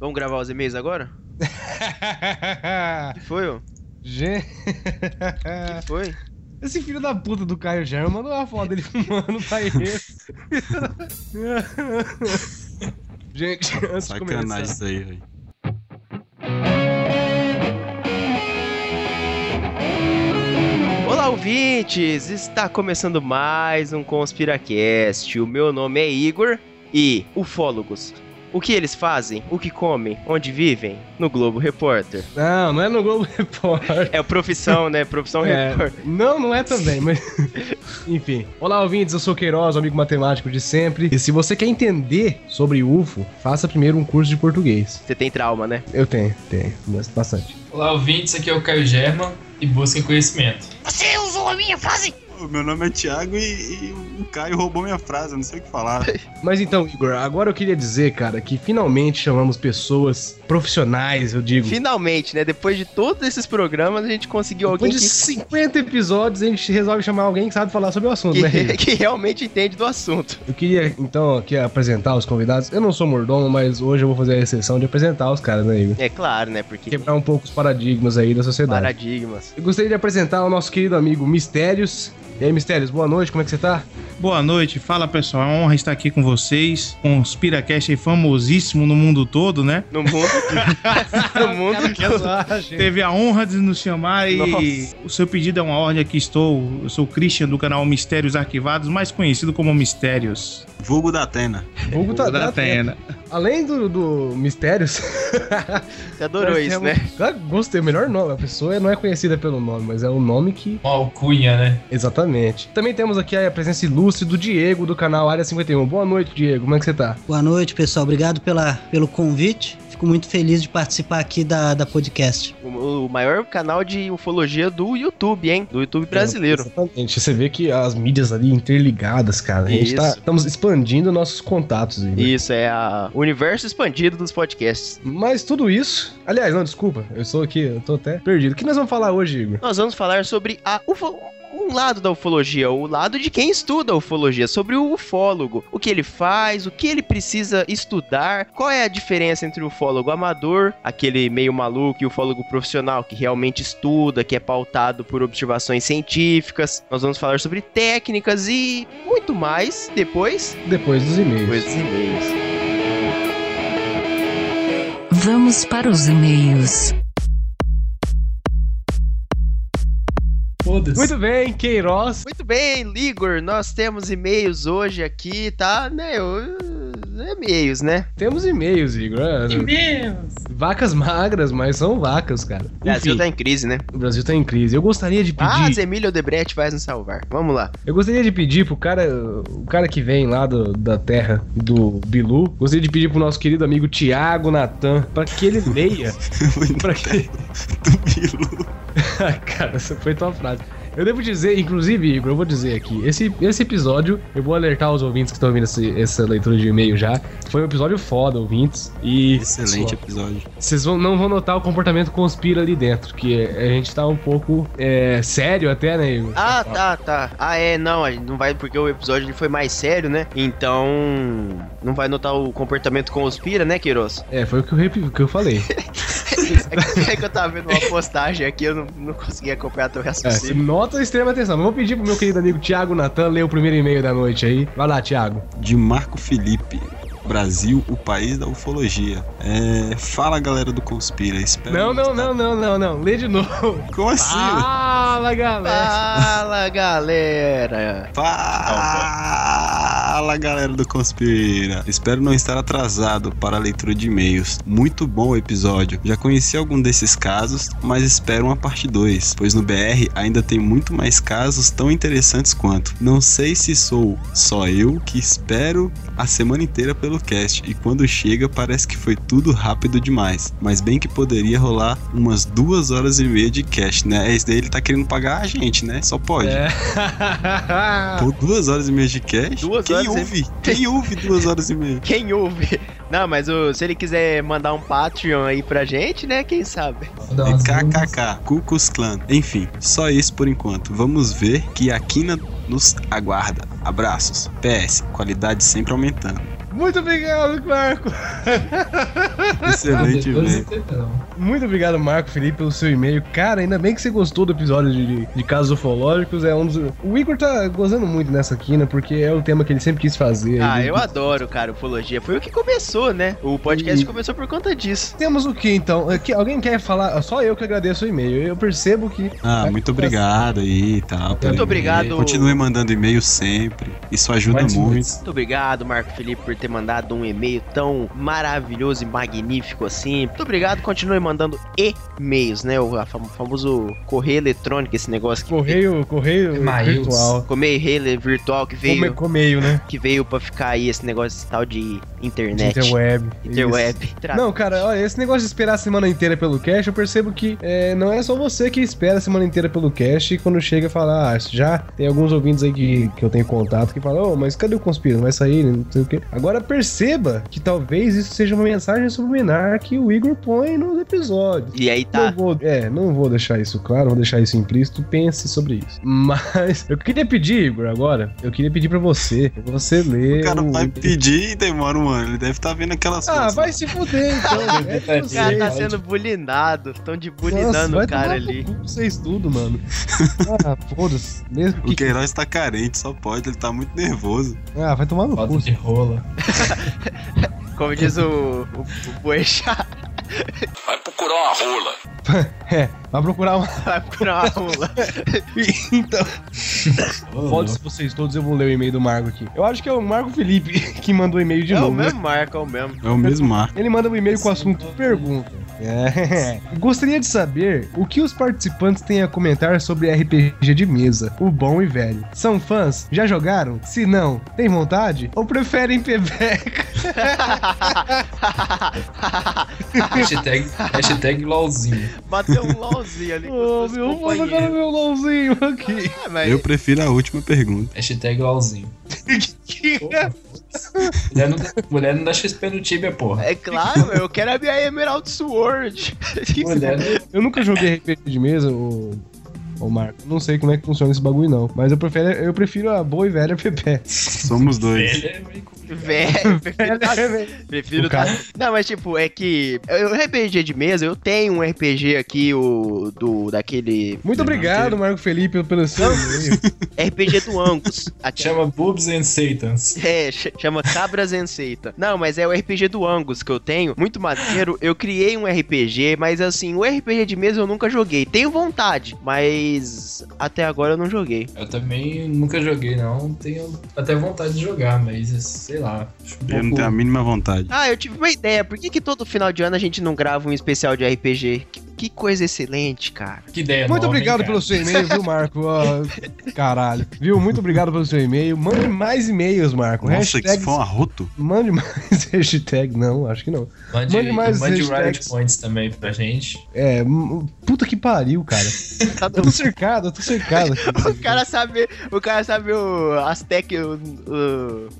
Vamos gravar os e-mails agora? que foi, ô? Gente. que foi? Esse filho da puta do Caio Germa mandou uma foto dele fumando pra ele. Gente, antes de Sacanagem começar. isso aí, velho. Olá, ouvintes! Está começando mais um Conspiracast. O meu nome é Igor e ufólogos. O que eles fazem? O que comem? Onde vivem? No Globo Repórter. Não, não é no Globo Repórter. É profissão, né? Profissão É, repórter. não, não é também, mas. Enfim. Olá, ouvintes, eu sou o Queiroz, amigo matemático de sempre. E se você quer entender sobre UFO, faça primeiro um curso de português. Você tem trauma, né? Eu tenho, tenho, mas bastante. Olá, ouvintes, aqui é o Caio Germa e busquem conhecimento. Você usou a minha frase? Meu nome é Thiago e, e o Caio roubou minha frase, eu não sei o que falar. Mas então, Igor, agora eu queria dizer, cara, que finalmente chamamos pessoas profissionais, eu digo. Finalmente, né? Depois de todos esses programas, a gente conseguiu alguém Depois de que, 50 episódios, a gente resolve chamar alguém que sabe falar sobre o assunto, né? que, Igor? que realmente entende do assunto. Eu queria, então, aqui apresentar os convidados. Eu não sou mordomo, mas hoje eu vou fazer a exceção de apresentar os caras, né, Igor? É claro, né? Porque Quebrar um pouco os paradigmas aí da sociedade. paradigmas. Eu gostaria de apresentar o nosso querido amigo Mistérios. E aí, Mistérios, boa noite, como é que você tá? Boa noite, fala pessoal, é uma honra estar aqui com vocês. Um Spiracast aí famosíssimo no mundo todo, né? No mundo. no mundo. Teve a honra de nos chamar e Nossa. o seu pedido é uma ordem, aqui estou. Eu sou o Christian do canal Mistérios Arquivados, mais conhecido como Mistérios. Vulgo da Atena. Vulgo da tá- Atena. Além do, do Mistérios. Você adorou isso, temos- né? Ah, Gostei, o melhor nome. A pessoa não é conhecida pelo nome, mas é o nome que. Uma alcunha, né? Exatamente. Também temos aqui a presença ilustre do Diego, do canal Área 51. Boa noite, Diego. Como é que você tá? Boa noite, pessoal. Obrigado pela, pelo convite. Fico muito feliz de participar aqui da, da podcast. O, o maior canal de ufologia do YouTube, hein? Do YouTube brasileiro. Exatamente. Você vê que as mídias ali interligadas, cara. A gente tá, Isso. estamos expandindo nossos contatos. Igor. Isso, é a o universo expandido dos podcasts. Mas tudo isso. Aliás, não, desculpa. Eu sou aqui, eu tô até perdido. O que nós vamos falar hoje, Igor? Nós vamos falar sobre a ufo... um lado da ufologia, o lado de quem estuda a ufologia, sobre o ufólogo, o que ele faz, o que ele precisa estudar, qual é a diferença entre o ufólogo amador, aquele meio maluco, e o ufólogo profissional, que realmente estuda, que é pautado por observações científicas. Nós vamos falar sobre técnicas e muito mais depois, Depois dos e-mails. depois dos e-mails. Vamos para os e-mails. Foda-se. Muito bem, Queiroz. Muito bem, Ligor, nós temos e-mails hoje aqui, tá? Né, eu- e-mails, né? Temos e-mails, Igor. É, E-mails. Vacas magras, mas são vacas, cara. O Brasil Enfim, tá em crise, né? o Brasil tá em crise. Eu gostaria de Ah, pedir. Emílio Odebrecht vai nos salvar. Vamos lá. Eu gostaria de pedir pro cara, o cara que vem lá do- da terra do Bilu, gostaria de pedir pro nosso querido amigo Tiago Natan pra que ele leia. pra que... Do Bilu. cara, essa foi tua frase. Eu devo dizer, inclusive, Igor, eu vou dizer aqui, esse, esse episódio, eu vou alertar os ouvintes que estão ouvindo esse- essa leitura de e-mail já. Foi um episódio foda, ouvintes. E Excelente episódio. vocês vão, não vão notar o comportamento conspira ali dentro, que a gente tá um pouco é, sério até, né, Igor? Ah, tá, tá. Ah, é, não, a gente não vai porque o episódio ele foi mais sério, né? Então, não vai notar o comportamento conspira, né, Queiroz? É, foi o que eu, que eu falei. É que eu tava vendo uma postagem aqui, eu não, não consegui acompanhar teu É, você raciocínio. nota extrema atenção. Vou pedir pro meu querido amigo Thiago Natan ler o primeiro e-mail da noite aí. Vai lá, Thiago. De Marco Felipe. Brasil, o país da ufologia. É, fala galera do Conspira. Espero Não, não, não, não, não, não. Lê de novo. Como assim? Fala, galera. Fala, galera! Fala galera do Conspira! Espero não estar atrasado para a leitura de e-mails. Muito bom o episódio. Já conheci algum desses casos, mas espero uma parte 2, pois no BR ainda tem muito mais casos tão interessantes quanto. Não sei se sou só eu que espero a semana inteira pelo cast e quando chega parece que foi tudo rápido demais. Mas bem que poderia rolar umas duas horas e meia de cast, né? Esse daí ele tá querendo pagar a gente, né? Só pode. É. Por duas horas e meia de cast? Duas Quem horas e- ouve? Quem ouve duas horas e meia? Quem ouve? Não, mas o- se ele quiser mandar um Patreon aí pra gente, né? Quem sabe? Luzes. KKK, Cucus Clan. Enfim, só isso por enquanto. Vamos ver que a Quina nos aguarda. Abraços. PS, qualidade sempre aumentando. Muito obrigado, Marco. Excelente, não. Muito obrigado, Marco Felipe, pelo seu e-mail. Cara, ainda bem que você gostou do episódio de, de casos ufológicos. É um dos... O Igor tá gozando muito nessa quina, porque é o tema que ele sempre quis fazer. Ah, Ele- eu adoro, cara, ufologia. Foi o que começou, né? O podcast E- começou por conta disso. Temos o que então? É que Alguém quer falar? Só eu que agradeço o e-mail. Eu percebo que. Ah, muito obrigado aí e tal. Muito obrigado. e-mail. Continue mandando e-mail sempre. Isso ajuda muito. Muito obrigado, Marco Felipe, por ter mandado um e-mail tão maravilhoso e magnífico assim. Muito obrigado, continue mandando e-mails, né? O fam- famoso correio eletrônico, esse negócio que Correio, correio E-mails. virtual. correio virtual que veio, Come, comeio, né? que veio para ficar aí esse negócio tal de internet. Interweb. Interweb. Isso. Tra- Não, cara, olha, esse negócio de esperar a semana inteira pelo cache, eu percebo que é, não é só você que espera a semana inteira pelo cache e quando chega fala, ah, já tem alguns ouvintes aí que, que eu tenho contato que falam, ô, mas cadê o Conspira? Não vai sair, não sei o quê. Agora perceba que talvez isso seja uma mensagem subliminar que o Igor põe nos episódios. E aí Não tá. vou, é, não vou deixar isso claro, vou deixar isso implícito, pense sobre isso. Mas eu queria pedir, Igor, agora, eu queria pedir pra você, pra você ler O cara o- vai pedir e demora um ano. Ele deve estar vendo aquelas Ah, fotos. vai se fuder então. é O cara O tá sendo bulinado. Estão de bulinando o cara ali. Vocês tudo, mano. Ah, foda-se. Mesmo O que... Queiroz tá carente, só pode. Ele tá muito nervoso. Ah, vai tomar no cu. de rola. Como diz o, o, o Boechat, Vai procurar uma rola. É, vai procurar uma... vai procurar uma rola. então, foda-se vocês todos, eu vou ler o e-mail do Marco aqui. Eu acho que é o Marco Felipe que mandou o e-mail de É o novo. né? mesmo Marco, é o mesmo. É o mesmo mar. Ele manda um e-mail com o assunto pergunta. É. Gostaria de saber o que os participantes têm a comentar sobre RPG de mesa, o bom e velho. São fãs? Já jogaram? Se não, tem vontade? Ou preferem Pebeca? Hashtag, hashtag LOLzinho. Bateu um LOLzinho ali Ô, meu, vou jogar meu LOLzinho aqui. Ah, mas Eu prefiro a última pergunta. Hashtag LOLzinho. Mulher não, dá, mulher não dá XP no Tibia, porra. É claro, eu quero a minha Emerald Sword. Mulher. Eu nunca joguei RPG de mesa, ô, ô Marco. Não sei como é que funciona esse bagulho, não. Mas eu prefiro, eu prefiro a boa e velha Pepe. Somos dois. Velho, é. Velho, prefiro tá- cara- tá- Não, mas tipo, é que. O RPG de mesa, eu tenho um RPG aqui, o. Do. daquele. Muito obrigado, Marco Felipe, pelo seu. RPG do Angus. Chama Boobs and Satans. É, ch- chama Cabras Enceita. Não, mas é o RPG do Angus que eu tenho. Muito maneiro. Eu criei um RPG, mas assim, o RPG de mesa eu nunca joguei. Tenho vontade, mas até agora eu não joguei. Eu também nunca joguei, não. Tenho até vontade de jogar, mas sei lá. Um Eu não pouco- tenho a mínima vontade. Ah, eu tive uma ideia. Por que, que todo final de ano a gente não grava um especial de RPG? Que, que coisa excelente, cara. Que ideia Muito nova, hein, obrigado cara? pelo seu e-mail, viu, Marco? Ó, caralho. Viu? Muito obrigado pelo seu e-mail. Mande mais e-mails, Marco. Nossa, que Hashtags- isso foi um arroto. Mande mais hashtag, não, acho que não. Mande, Mande mais mande hashtags. Riot Points também pra gente. É, puta que pariu, cara. Tá Eu tô cercado, eu tô cercado. O cara sabe, o cara sabe o, as tech, o-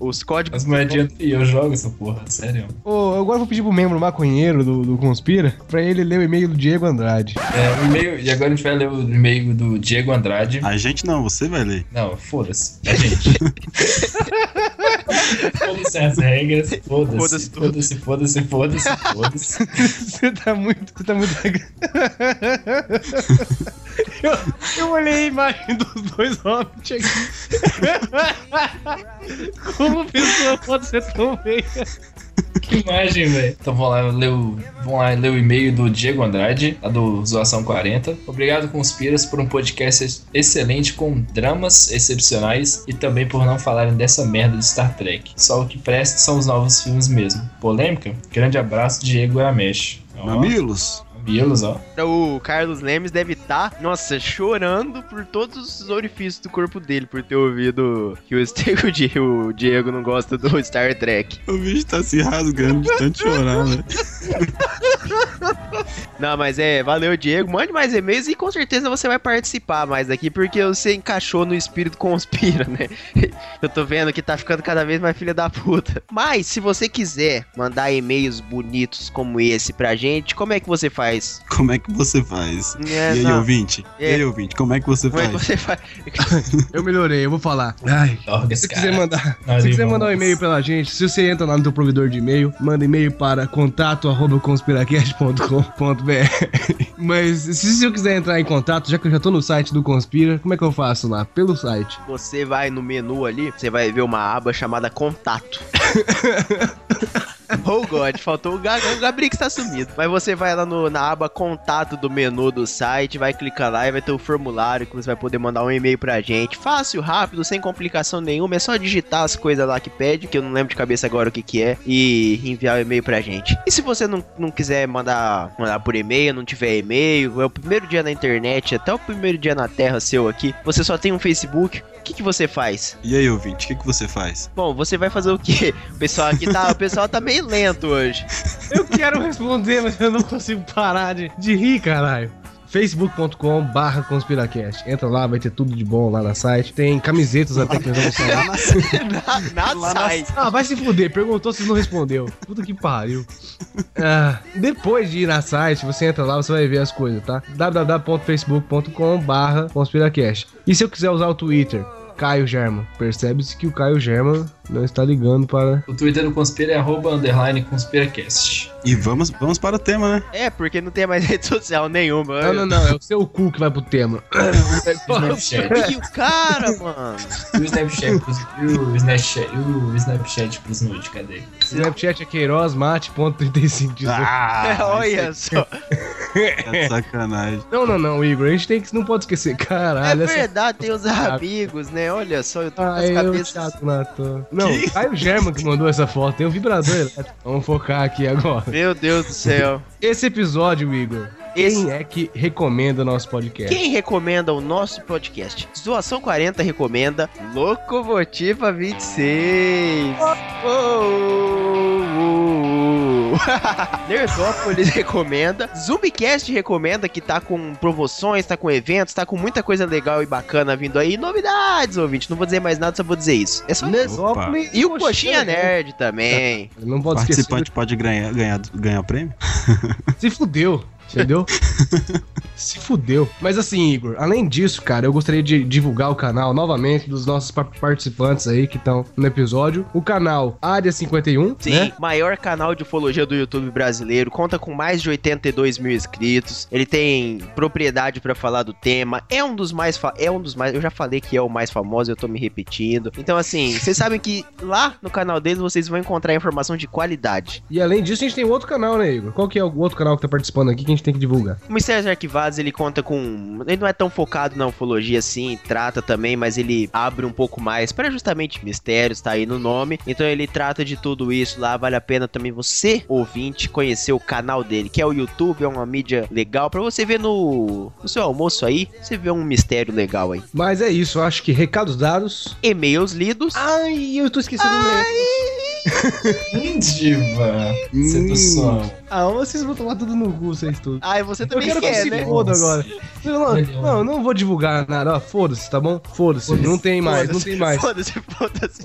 o- os códigos. As moedinhas e eu jogo essa porra, sério. Ô, agora eu vou pedir pro membro maconheiro do, do Conspira pra ele ler o e-mail do Diego Andrade. É, o e-mail, e agora a gente vai ler o e-mail do Diego Andrade. A gente não, você vai ler. Não, foda-se. A gente. foda-se as regras. Foda-se. Foda-se tudo. Foda-se, foda-se, foda-se, foda-se. Você tá muito. Você tá muito. eu, eu olhei a imagem dos dois hobbits aqui. Como pessoa pode ser tão feia? Que imagem, velho. Então vamos lá, ler o, vamos lá ler o e-mail do Diego Andrade, lá do Zoação 40. Obrigado, Conspiras, por um podcast ex- excelente com dramas excepcionais e também por não falarem dessa merda de Star Trek. Só o que presta são os novos filmes mesmo. Polêmica? Grande abraço, Diego Aramesh. Mamilos? Ó. O Carlos Lemes deve estar, nossa, chorando por todos os orifícios do corpo dele por ter ouvido que o, o Di- o Diego não gosta do Star Trek. O bicho tá se rasgando de tanto chorar, né? Não, mas é, valeu, Diego. Mande mais e-mails e com certeza você vai participar mais daqui, porque você encaixou no espírito conspira, né? Eu tô vendo que tá ficando cada vez mais filha da puta. Mas, se você quiser mandar e-mails bonitos como esse pra gente, como é que você faz? Como é que você faz? É, e aí, não. ouvinte? E É. aí, ouvinte? Como é que você Como é que faz? você faz? Eu melhorei, eu vou falar. Ai. Larga Se quiser mandar, Nós se quiser vamos. mandar um e-mail pela gente, se você entra lá no teu provedor de e-mail, manda e-mail para contato@conspiracast.com.br. Mas se eu quiser entrar em contato, já que eu já tô no site do Conspira, como é que eu faço lá? Pelo site. Você vai no menu ali, você vai ver uma aba chamada Contato. Oh God, faltou o, Ga o Gabriel que está sumido. Mas você vai lá no- na aba Contato do menu do site, vai clicar lá e vai ter o formulário que você vai poder mandar um e-mail pra gente. Fácil, rápido, sem complicação nenhuma. É só digitar as coisas lá que pede, que eu não lembro de cabeça agora o que, que é, e enviar o e-mail pra gente. E se você não, não quiser mandar, mandar por e-mail, não tiver e-mail, é o primeiro dia na internet, até o primeiro dia na Terra seu aqui, você só tem um Facebook, que, que você faz? E aí, ouvinte? O que, que você faz? Bom, você vai fazer o quê? O pessoal aqui tá, o pessoal tá meio lento hoje. Eu quero responder, mas eu não consigo parar de, de rir, caralho. facebook.com barra conspiracast. Entra lá, vai ter tudo de bom lá na site. Tem camisetas até que nós vamos falar. Na, na site. Ah, vai se fuder. Perguntou, vocês não respondeu. Puta que pariu. Ah, depois de ir na site, você entra lá, você vai ver as coisas, tá? www.facebook.com barra conspiracast. E se eu quiser usar o Twitter? Caio German. Percebe-se que o Caio German não está ligando para... O Twitter do Conspira é arroba underline conspiracast. E vamos, vamos para o tema, né? É, porque não tem mais rede social nenhuma. Não, não, não. É o seu cu que vai pro tema. O Snapchat. E o cara, mano? E o Snapchat pros, e o Snapchat, e o Snapchat pros nude, cadê? Snapchat é Queiroz Mate, ponto 35 Ah, Olha só. É sacanagem. Não, não, não, Igor. A gente tem que. Não pode esquecer. É Caralho, essa. verdade, tem os amigos, né? Olha só, eu tô com Ah, as cabeças. Thiago Natan. Não, Caio German que mandou essa foto. Tem um vibrador elétrico. Vamos focar aqui agora. Meu Deus do céu. Esse episódio, Igor. Esse- Quem é que recomenda o nosso podcast? Quem recomenda o nosso podcast? Zoação 40 recomenda Locomotiva 26. Oh, oh, oh. Nerdópolis recomenda. Zumbicast recomenda que tá com promoções, tá com eventos, tá com muita coisa legal e bacana vindo aí. Novidades, ouvinte. Não vou dizer mais nada, só vou dizer isso. É só isso. Nesópolis E o Coxinha Nerd também. Não pode esquecer. Participante pode ganhar, ganhar, ganhar prêmio? Se fudeu, entendeu? Se fudeu. Mas assim, Igor, além disso, cara, eu gostaria de divulgar o canal novamente dos nossos pa- participantes aí que estão no episódio. O canal Área 51, Sim, né? maior canal de ufologia do YouTube brasileiro, conta com mais de 82 mil inscritos. Ele tem propriedade pra falar do tema, é um dos mais é um dos mais, eu já falei que é o mais famoso, eu tô me repetindo. Então assim, vocês sabem que lá no canal deles vocês vão encontrar informação de qualidade. E além disso, a gente tem outro canal, né, Igor? Qual que é o outro canal que tá participando aqui que a gente tem que divulgar? O Mistérios Arquivados, ele conta com. Ele não é tão focado na ufologia assim, trata também, mas ele abre um pouco mais para justamente mistérios, tá aí no nome. Então ele trata de tudo isso lá. Vale a pena também você, ouvinte, conhecer o canal dele, que é o YouTube, é uma mídia legal para você ver no, no seu almoço aí. Você vê um mistério legal aí. Mas é isso, acho que recados dados. E-mails lidos. Ai, eu tô esquecendo o Hum, diva. Sedução. Ah, vocês vão tomar tudo no cu, vocês tudo. Ai, você Eu também quero que quer, se né? foda agora. Não, não, não, vou divulgar nada. Ó, Foda-se, tá bom? Foda-se. Foda-se. Não tem mais, não tem mais. Foda-se, foda-se.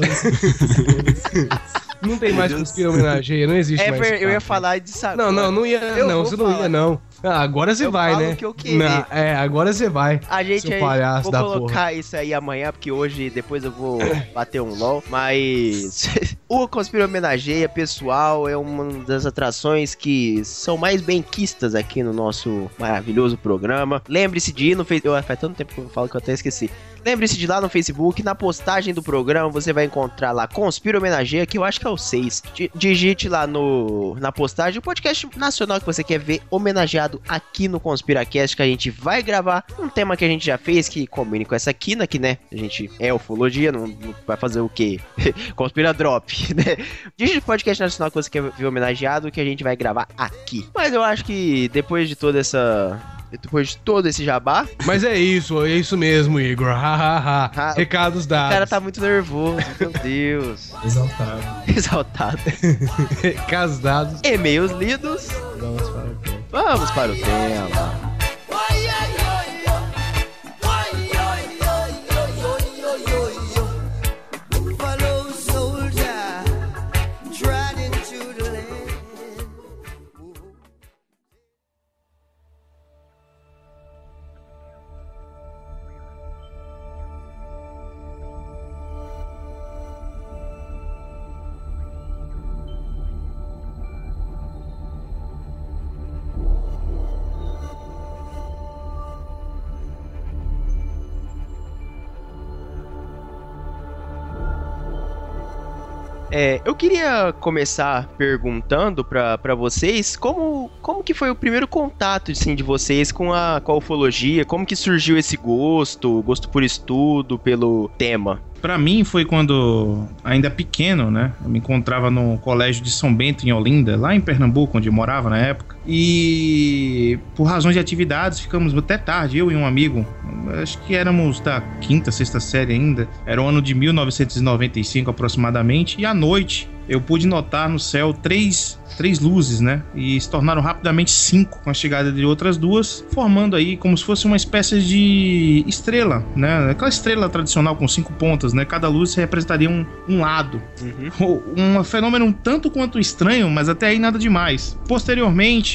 Não tem mais conspira homenageia, não existe É, mais. eu ia falar disso agora. Não, não, não ia, Eu não, você não falar. ia, não. Ah, agora você vai, falo né? o que eu querer. Não, é, agora você vai. A gente aí, vou colocar isso aí amanhã, porque hoje, depois eu vou bater um LOL, mas o Conspira Homenageia, pessoal, é uma das atrações que são mais benquistas aqui no nosso maravilhoso programa. Lembre-se de ir no Facebook, faz tanto tempo que eu falo que eu até esqueci. Lembre-se de ir lá no Facebook, na postagem do programa, você vai encontrar lá Conspira Homenageia, que eu acho que é o 6. Di- Digite lá no, na postagem o podcast nacional que você quer ver homenageado aqui no Conspiracast, que a gente vai gravar um tema que a gente já fez, que combine com essa quina, que né, a gente é ufologia, não, não vai fazer o quê? Conspira Drop, né? Digite o podcast nacional que você quer ver homenageado, que a gente vai gravar aqui. Mas eu acho que depois de toda essa... Depois de todo esse jabá, Mas é isso, é isso mesmo, Igor. Ha, Recados o dados. cara tá muito nervoso, meu Deus. Exaltado. Exaltado. Recados dados. E-mails lidos. Vamos para o Vamos para o tema. É, eu queria começar perguntando pra vocês como, como que foi o primeiro contato assim, de vocês com a, com a ufologia, como que surgiu esse gosto, gosto por estudo, pelo tema. Pra mim foi quando, ainda pequeno, né? Eu me encontrava no colégio de São Bento, em Olinda, lá em Pernambuco, onde eu morava na época. E por razões de atividades, ficamos até tarde, eu e um amigo. Acho que éramos da quinta, sexta série ainda. Era o ano de 1995 aproximadamente. E à noite eu pude notar no céu três, três luzes, né? E se tornaram rapidamente cinco com a chegada de outras duas, formando aí como se fosse uma espécie de estrela, né? Aquela estrela tradicional com cinco pontas, né? Cada luz representaria um, um lado. Um fenômeno um tanto quanto estranho, mas até aí nada demais. Posteriormente,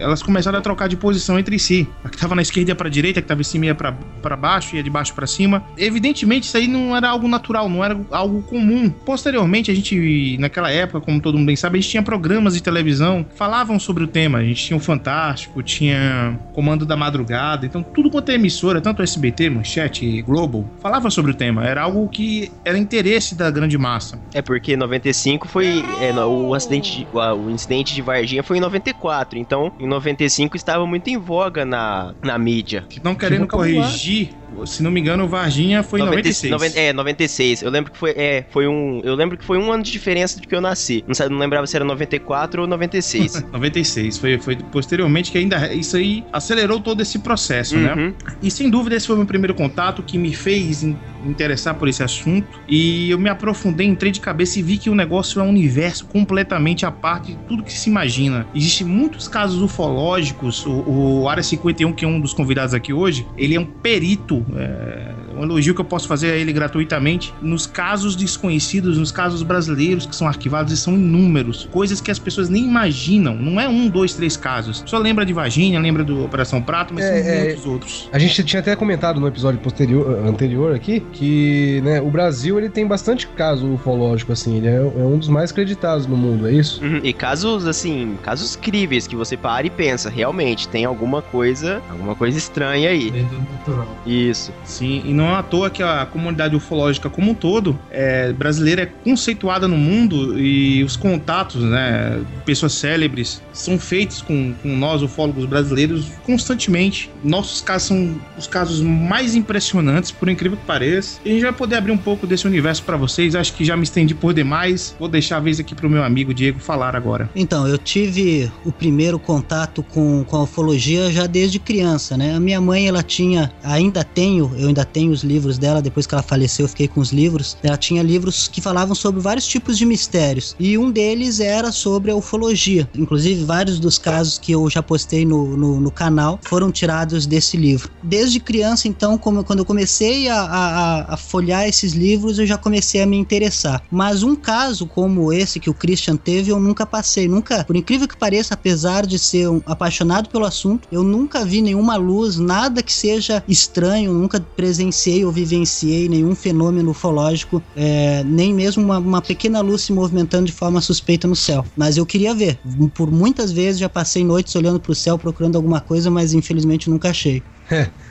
elas começaram a trocar de posição entre si. A que estava na esquerda ia para direita, a que estava em cima ia para baixo, ia de baixo para cima. Evidentemente, isso aí não era algo natural, não era algo comum. Posteriormente, a gente, naquela época, como todo mundo bem sabe, a gente tinha programas de televisão que falavam sobre o tema. A gente tinha o Fantástico, tinha Comando da Madrugada, então tudo quanto é emissora, tanto SBT, Manchete Globo, falava sobre o tema. Era algo que era interesse da grande massa. É porque 95 foi. é, o, acidente de- o, o incidente de Varginha foi em 94. Então, em 95 estava muito em voga na, na mídia. Não querendo corrigir, se não me engano, o Varginha foi em 96. 90 é, 96. Eu lembro que foi. É, foi um. Eu lembro que foi um ano de diferença de que eu nasci. Não, não lembrava se era 94 ou 96. 96. Foi, foi posteriormente que ainda isso aí acelerou todo esse processo, né? Uhum. E sem dúvida esse foi o meu primeiro contato que me fez in- interessar por esse assunto. E eu me aprofundei, entrei de cabeça e vi que o negócio é um universo completamente à parte de tudo que se imagina. Existem muitos casos ufológicos. O, o Área 51, que é um dos convidados aqui hoje, ele é um perito. É, um elogio que eu posso fazer a ele gratuitamente. Nos casos desconhecidos, nos casos brasileiros que são arquivados e são inúmeros. Coisas que as pessoas nem imaginam. Não é um, dois, três casos. Só lembra de Varginha, lembra do Operação Prato, mas É, são é. muitos outros. A gente tinha até comentado no episódio posterior, anterior aqui que né, o Brasil ele tem bastante caso ufológico, assim, ele é, é um dos mais acreditados no mundo, é isso? Uhum, E casos, assim, casos críveis que você para e pensa, realmente, tem alguma coisa, alguma coisa estranha aí. Dentro do natural. Isso. Sim, e não é à toa que a comunidade ufológica como um todo é, brasileira é conceituada no mundo e os contatos, né, pessoas célebres, são feitos com, com nós, ufólogos brasileiros, constantemente. Nossos casos são os casos mais impressionantes, por incrível que pareça. E a gente vai poder abrir um pouco desse universo para vocês. Acho que já me estendi por demais. Vou deixar a vez aqui pro meu amigo Diego falar agora. Então, eu tive o primeiro contato com, com a ufologia já desde criança, né? A minha mãe, ela tinha, ainda tenho, eu ainda tenho os livros dela, depois que ela faleceu, eu fiquei com os livros. Ela tinha livros que falavam sobre vários tipos de mistérios. E um deles era sobre a ufologia. Inclusive, vários dos casos que eu já postei no, no, no canal foram tirados desse livro. Desde criança, então, como, quando eu comecei a, a, a- a folhear esses livros, eu já comecei a me interessar. Mas um caso como esse que o Christian teve, eu nunca passei. Nunca, por incrível que pareça, apesar de ser um apaixonado pelo assunto, eu nunca vi nenhuma luz, nada que seja estranho, nunca presenciei ou vivenciei nenhum fenômeno ufológico, é, nem mesmo uma, uma pequena luz se movimentando de forma suspeita no céu. Mas eu queria ver. Por muitas vezes já passei noites olhando pro céu procurando alguma coisa, mas infelizmente nunca achei.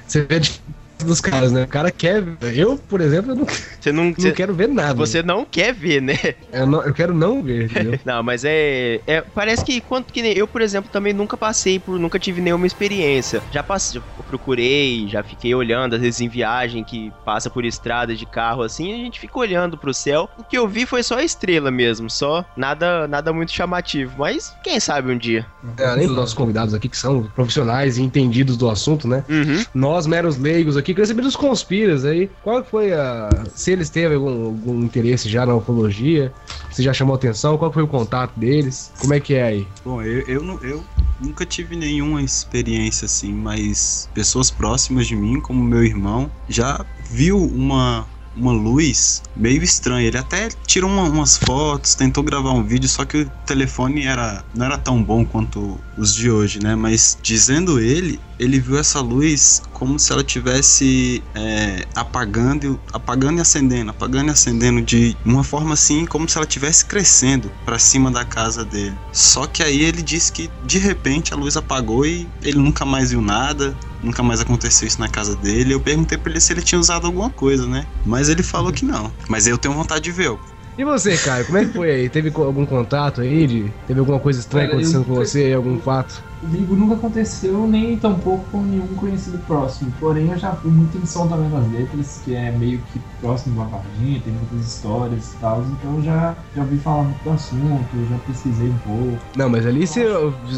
Você vê a dos caras, né? O cara quer. Eu, por exemplo, eu não, Você não, não você, quero ver nada. você não quer ver, né? Eu, não- eu quero não ver, entendeu? Não, mas é, é- Parece que quanto que nem eu, por exemplo, também nunca passei por. Nunca tive nenhuma experiência. Já passei, procurei, já fiquei olhando, às vezes em viagem que passa por estrada de carro assim, a gente fica olhando pro céu. O que eu vi foi só a estrela mesmo, só nada, nada muito chamativo. Mas quem sabe um dia. É, além dos nossos convidados aqui, que são profissionais e entendidos do assunto, né? Uhum. Nós, meros leigos aqui, queria saber dos conspiras aí. Qual foi a. Se eles teve algum, algum interesse já na ufologia, se já chamou atenção, qual foi o contato deles? Como é que é aí? Bom, eu, eu, eu nunca tive nenhuma experiência assim, mas pessoas próximas de mim, como meu irmão, já viu uma uma luz meio estranha. Ele até tirou uma- umas fotos, tentou gravar um vídeo, só que o telefone era não era tão bom quanto os de hoje, né? Mas dizendo ele, ele viu essa luz como se ela tivesse é, apagando, apagando e acendendo, apagando e acendendo de uma forma assim, como se ela estivesse crescendo para cima da casa dele. Só que aí ele disse que de repente a luz apagou e ele nunca mais viu nada, nunca mais aconteceu isso na casa dele. Eu perguntei pra ele se ele tinha usado alguma coisa, né? Mas ele falou que não. Mas eu tenho vontade de ver. E você, Caio, como é que foi aí? Teve algum contato aí? De, teve alguma coisa estranha eu- acontecendo com você? Algum fato? Comigo nunca aconteceu, nem tampouco com nenhum conhecido próximo. Porém, eu já fui muito em São Tomé das Letras, que é meio que próximo do Varginha, tem muitas histórias e tal. Então, eu já, já ouvi falar muito do assunto, já pesquisei um pouco. Não, mas ali você,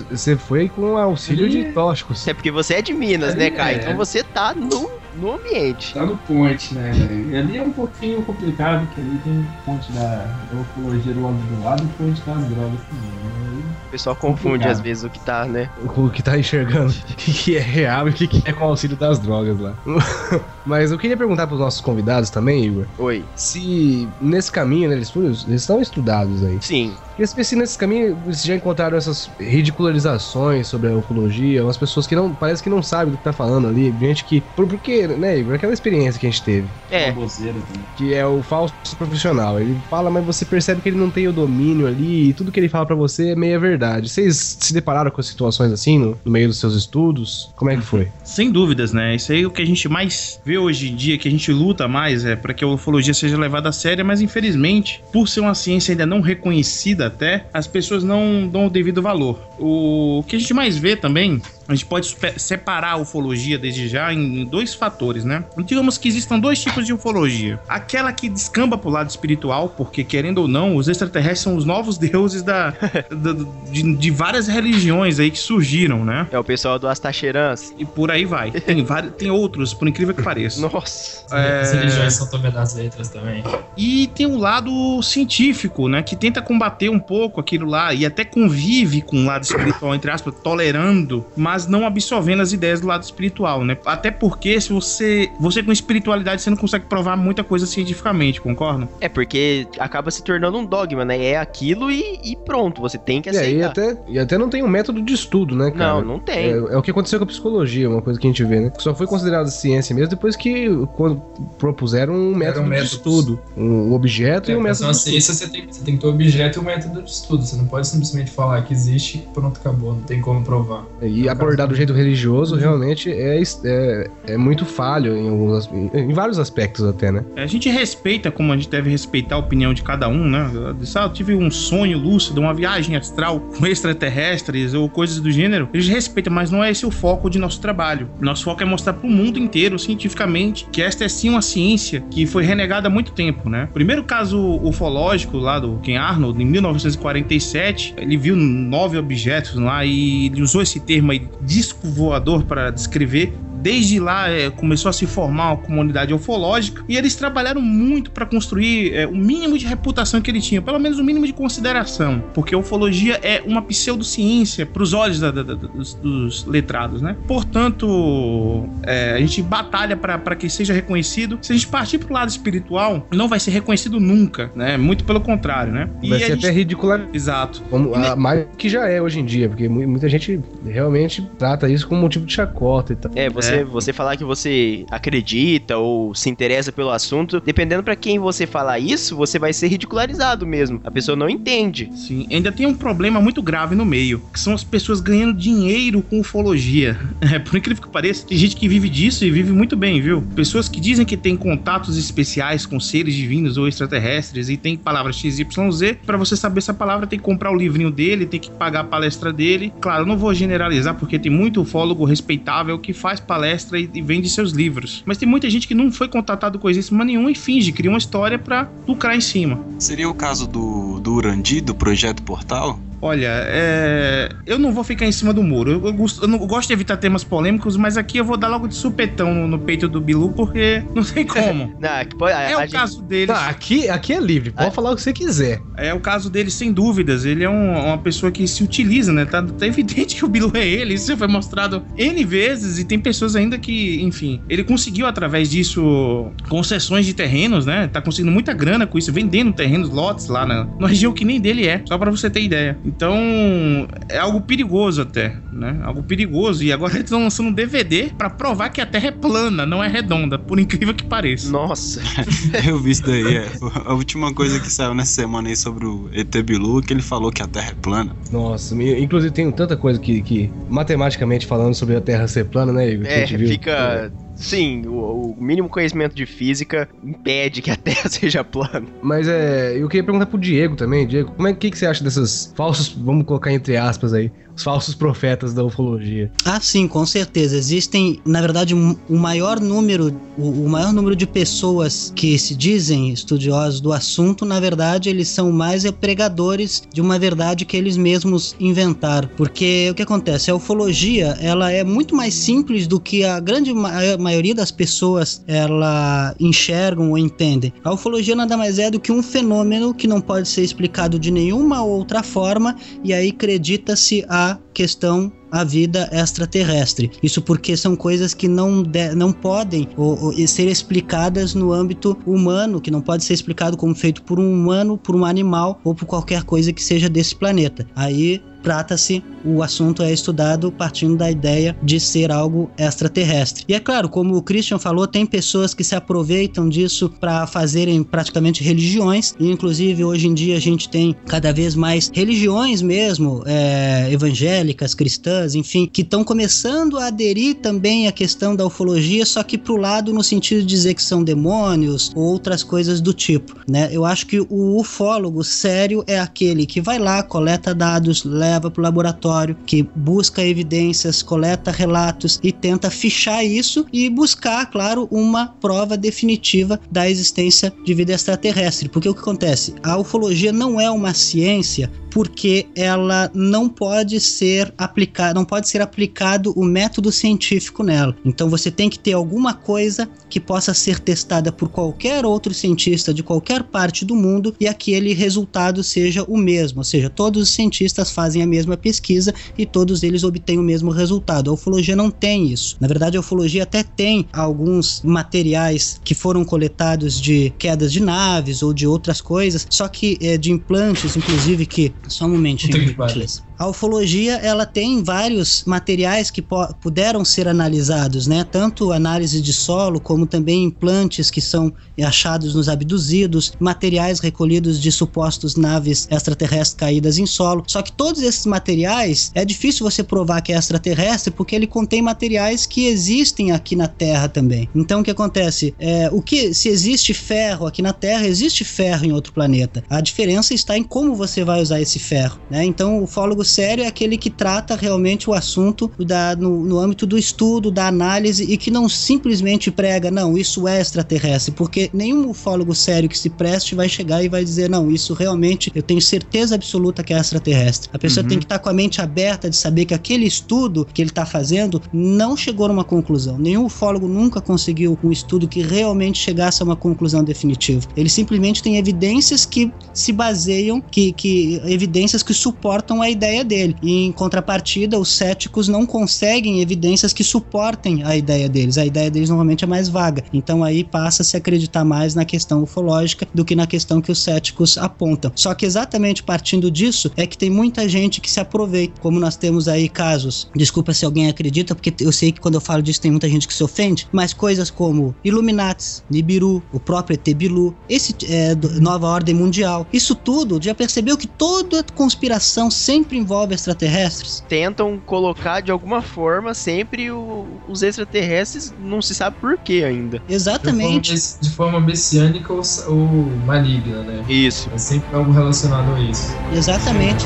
você foi com auxílio Ali- de tóxicos. É porque você é de Minas, né, É, Caio? é. Então você tá no, no ambiente. Tá no ponte, né, velho? E ali é um pouquinho complicado, porque ali tem ponte da, ufologia do lado do lado e ponte das drogas também. né? O pessoal confunde Complicado. às vezes o que tá, né? O que tá enxergando o que é real e o que é com auxílio das drogas lá. Mas eu queria perguntar pros nossos convidados também, Igor, Oi. se nesse caminho, né, eles, foram, eles estão estudados aí. Sim. Queria saber se nesse caminho vocês já encontraram essas ridicularizações sobre a ufologia, umas pessoas que não, parece que não sabem do que tá falando ali, gente que, por, porque, né, Igor, aquela experiência que a gente teve, É. Também. que é o falso profissional. Ele fala, mas você percebe que ele não tem o domínio ali e tudo que ele fala pra você é meia verdade. Vocês se depararam com situações assim no, no meio dos seus estudos? Como é que foi? Sem dúvidas, né? Isso aí é o que a gente mais vê hoje em dia, que a gente luta mais, é para que a ufologia seja levada a sério, mas infelizmente, por ser uma ciência ainda não reconhecida até, as pessoas não dão o devido valor. O que a gente mais vê também, a gente pode separar a ufologia desde já em dois fatores, né? Digamos que existam dois tipos de ufologia. Aquela que descamba pro lado espiritual, porque querendo ou não, os extraterrestres são os novos deuses da, da- de, de várias religiões aí que surgiram, né? É o pessoal do Astacherança. E por aí vai. Tem, vários, tem outros, por incrível que pareça. Nossa. É. As religiões São Tomé das Letras também. E tem o lado científico, né? Que tenta combater um pouco aquilo lá e até convive com o lado espiritual, entre aspas, tolerando, mas não absorvendo as ideias do lado espiritual, né? Até porque se você. Você com espiritualidade, você não consegue provar muita coisa cientificamente, concorda? É porque acaba se tornando um dogma, né? É aquilo e, e pronto, você tem que E aí aceitar. até, e até não tem um método de estudo, né, cara? Não, não tem. É, é o que aconteceu com a psicologia, uma coisa que a gente vê, né? Que só foi considerada ciência mesmo depois que quando propuseram um método de métodos. estudo. Um objeto e um É, ser método uma de estudo. ciência, você tem, você tem que ter o objeto e o método de estudo. Você não pode simplesmente falar que existe e pronto, acabou. Não tem como provar. E abordar do jeito religioso realmente é, é, é muito falho em, alguns, em vários aspectos até, né? A gente respeita como a gente deve respeitar a opinião de cada um, né? Ah, eu tive um sonho lúcido, uma viagem astral com extraterrestres ou coisas do gênero. Eles respeitam, mas não é esse o foco de nosso trabalho. Nosso foco é mostrar para o mundo inteiro, cientificamente, que esta é sim uma ciência que foi renegada há muito tempo, né? Primeiro caso ufológico lá do Ken Arnold, em 1947, ele viu nove objetos lá e ele usou esse termo aí, disco voador, para descrever Desde lá é, começou a se formar uma comunidade ufológica e eles trabalharam muito para construir é, o mínimo de reputação que ele tinha, pelo menos o mínimo de consideração, porque a ufologia é uma pseudociência para os olhos da- da- da- dos, dos letrados, né? Portanto, é, a gente batalha para que seja reconhecido. Se a gente partir para o lado espiritual, não vai ser reconhecido nunca, né? Muito pelo contrário, né? Vai a ser gente- até ridicular. Exato. Como, a, mais que já é hoje em dia, porque mu- muita gente realmente trata isso como motivo de chacota e tal. É, você, É. você falar que você acredita ou se interessa pelo assunto, dependendo pra quem você falar isso, você vai ser ridicularizado mesmo. A pessoa não entende. Sim, ainda tem um problema muito grave no meio, que são as pessoas ganhando dinheiro com ufologia. É, por incrível que pareça, tem gente que vive disso e vive muito bem, viu? Pessoas que dizem que tem contatos especiais com seres divinos ou extraterrestres e tem palavras XYZ, Pra você saber essa palavra tem que comprar o livrinho dele, tem que pagar a palestra dele. Claro, eu não vou generalizar porque tem muito ufólogo respeitável que faz palestra e, e vende seus livros. Mas tem muita gente que não foi contatado com coisíssima nenhuma e finge, cria uma história pra lucrar em cima. Seria o caso do, do Urandi, do Projeto Portal? Olha, é, eu não vou ficar em cima do muro. Eu, eu gosto, eu não- eu gosto de evitar temas polêmicos, mas aqui eu vou dar logo de supetão no, no peito do Bilu, porque não tem como. Não, é que pode- a- É o gente- caso dele. Tá, aqui, aqui é livre, pode falar o que você quiser. É o caso dele, sem dúvidas. Ele é um- uma pessoa que se utiliza, né? Tá, tá evidente que o Bilu é ele. Isso foi mostrado N vezes e tem pessoas ainda que, enfim, ele conseguiu através disso concessões de terrenos, né? Tá conseguindo muita grana com isso, vendendo terrenos, lotes lá na, numa região que nem dele é, só pra você ter ideia. Então, é algo perigoso até, né? Algo perigoso. E agora eles estão lançando um DVD pra provar que a Terra é plana, não é redonda, por incrível que pareça. Nossa. Eu vi isso daí, é. A última coisa que saiu nessa semana aí sobre o ET Bilu é que ele falou que a Terra é plana. Nossa, inclusive tem tanta coisa que, que matematicamente falando sobre a Terra ser plana, né, Igor? É, gente viu. fica. Sim, o, o mínimo conhecimento de física impede que a Terra seja plana. Mas é, eu queria perguntar pro Diego também. Diego, como é que, que você acha desses falsos, vamos colocar entre aspas aí, os falsos profetas da ufologia? Ah, sim, com certeza. Existem, na verdade, um- o maior número, o, o maior número de pessoas que se dizem estudiosos do assunto, na verdade, eles são mais pregadores de uma verdade que eles mesmos inventaram. Porque o que acontece? A ufologia, ela é muito mais simples do que a grande ma- maioria das pessoas ela enxergam ou entendem. A ufologia nada mais é do que um fenômeno que não pode ser explicado de nenhuma outra forma e aí acredita-se a questão a vida extraterrestre. Isso porque são coisas que não, de- não podem ou, ou, ser explicadas no âmbito humano, que não pode ser explicado como feito por um humano, por um animal ou por qualquer coisa que seja desse planeta. Aí trata-se, o assunto é estudado partindo da ideia de ser algo extraterrestre. E é claro, como o Christian falou, tem pessoas que se aproveitam disso para fazerem praticamente religiões, e inclusive hoje em dia a gente tem cada vez mais religiões mesmo, é, evangélicas, cristãs, enfim, que estão começando a aderir também à questão da ufologia, só que pro lado no sentido de dizer que são demônios ou outras coisas do tipo, né? Eu acho que o ufólogo sério é aquele que vai lá, coleta dados, leva pro laboratório, que busca evidências, coleta relatos e tenta fichar isso e buscar, claro, uma prova definitiva da existência de vida extraterrestre. Porque o que acontece? A ufologia não é uma ciência porque ela não pode ser aplicada, não pode ser aplicado o método científico nela. Então você tem que ter alguma coisa que possa ser testada por qualquer outro cientista de qualquer parte do mundo e aquele resultado seja o mesmo, ou seja, todos os cientistas fazem a mesma pesquisa e todos eles obtêm o mesmo resultado. A ufologia não tem isso. Na verdade, a ufologia até tem alguns materiais que foram coletados de quedas de naves ou de outras coisas, só que é, de implantes, inclusive que só um momentinho. Gentileza. A ufologia ela tem vários materiais que puderam ser analisados, né? Tanto análise de solo como também implantes que são achados nos abduzidos, materiais recolhidos de supostos naves extraterrestres caídas em solo. Só que todos esses materiais é difícil você provar que é extraterrestre porque ele contém materiais que existem aqui na Terra também. Então o que acontece? É, o que se existe ferro aqui na Terra, existe ferro em outro planeta. A diferença está em como você vai usar esse ferro, né? Então o ufólogo sério é aquele que trata realmente o assunto da, no, no âmbito do estudo, da análise e que não simplesmente prega, não, isso é extraterrestre, porque nenhum ufólogo sério que se preste vai chegar e vai dizer, não, isso realmente eu tenho certeza absoluta que é extraterrestre. A pessoa Uhum. tem que estar com a mente aberta de saber que aquele estudo que ele está fazendo não chegou numa conclusão. Nenhum ufólogo nunca conseguiu um estudo que realmente chegasse a uma conclusão definitiva. Ele simplesmente tem evidências que se baseiam, que, que evidências que suportam a ideia dele. E em contrapartida, os céticos não conseguem evidências que suportem a ideia deles. A ideia deles normalmente é mais vaga. Então aí passa a se acreditar mais na questão ufológica do que na questão que os céticos apontam. Só que exatamente partindo disso é que tem muita gente que se aproveita, como nós temos aí casos. Desculpa se alguém acredita, porque eu sei que quando eu falo disso tem muita gente que se ofende, mas coisas como Illuminatis, Nibiru, o próprio ET Bilu, esse é, Nova Ordem Mundial. Isso tudo já percebeu que toda conspiração sempre envolve extraterrestres? Tentam colocar de alguma forma sempre o- os extraterrestres, não se sabe por que ainda. Exatamente. De forma, mes- de forma messiânica ou, ou maligna, né? Isso. É sempre algo relacionado a isso. Exatamente.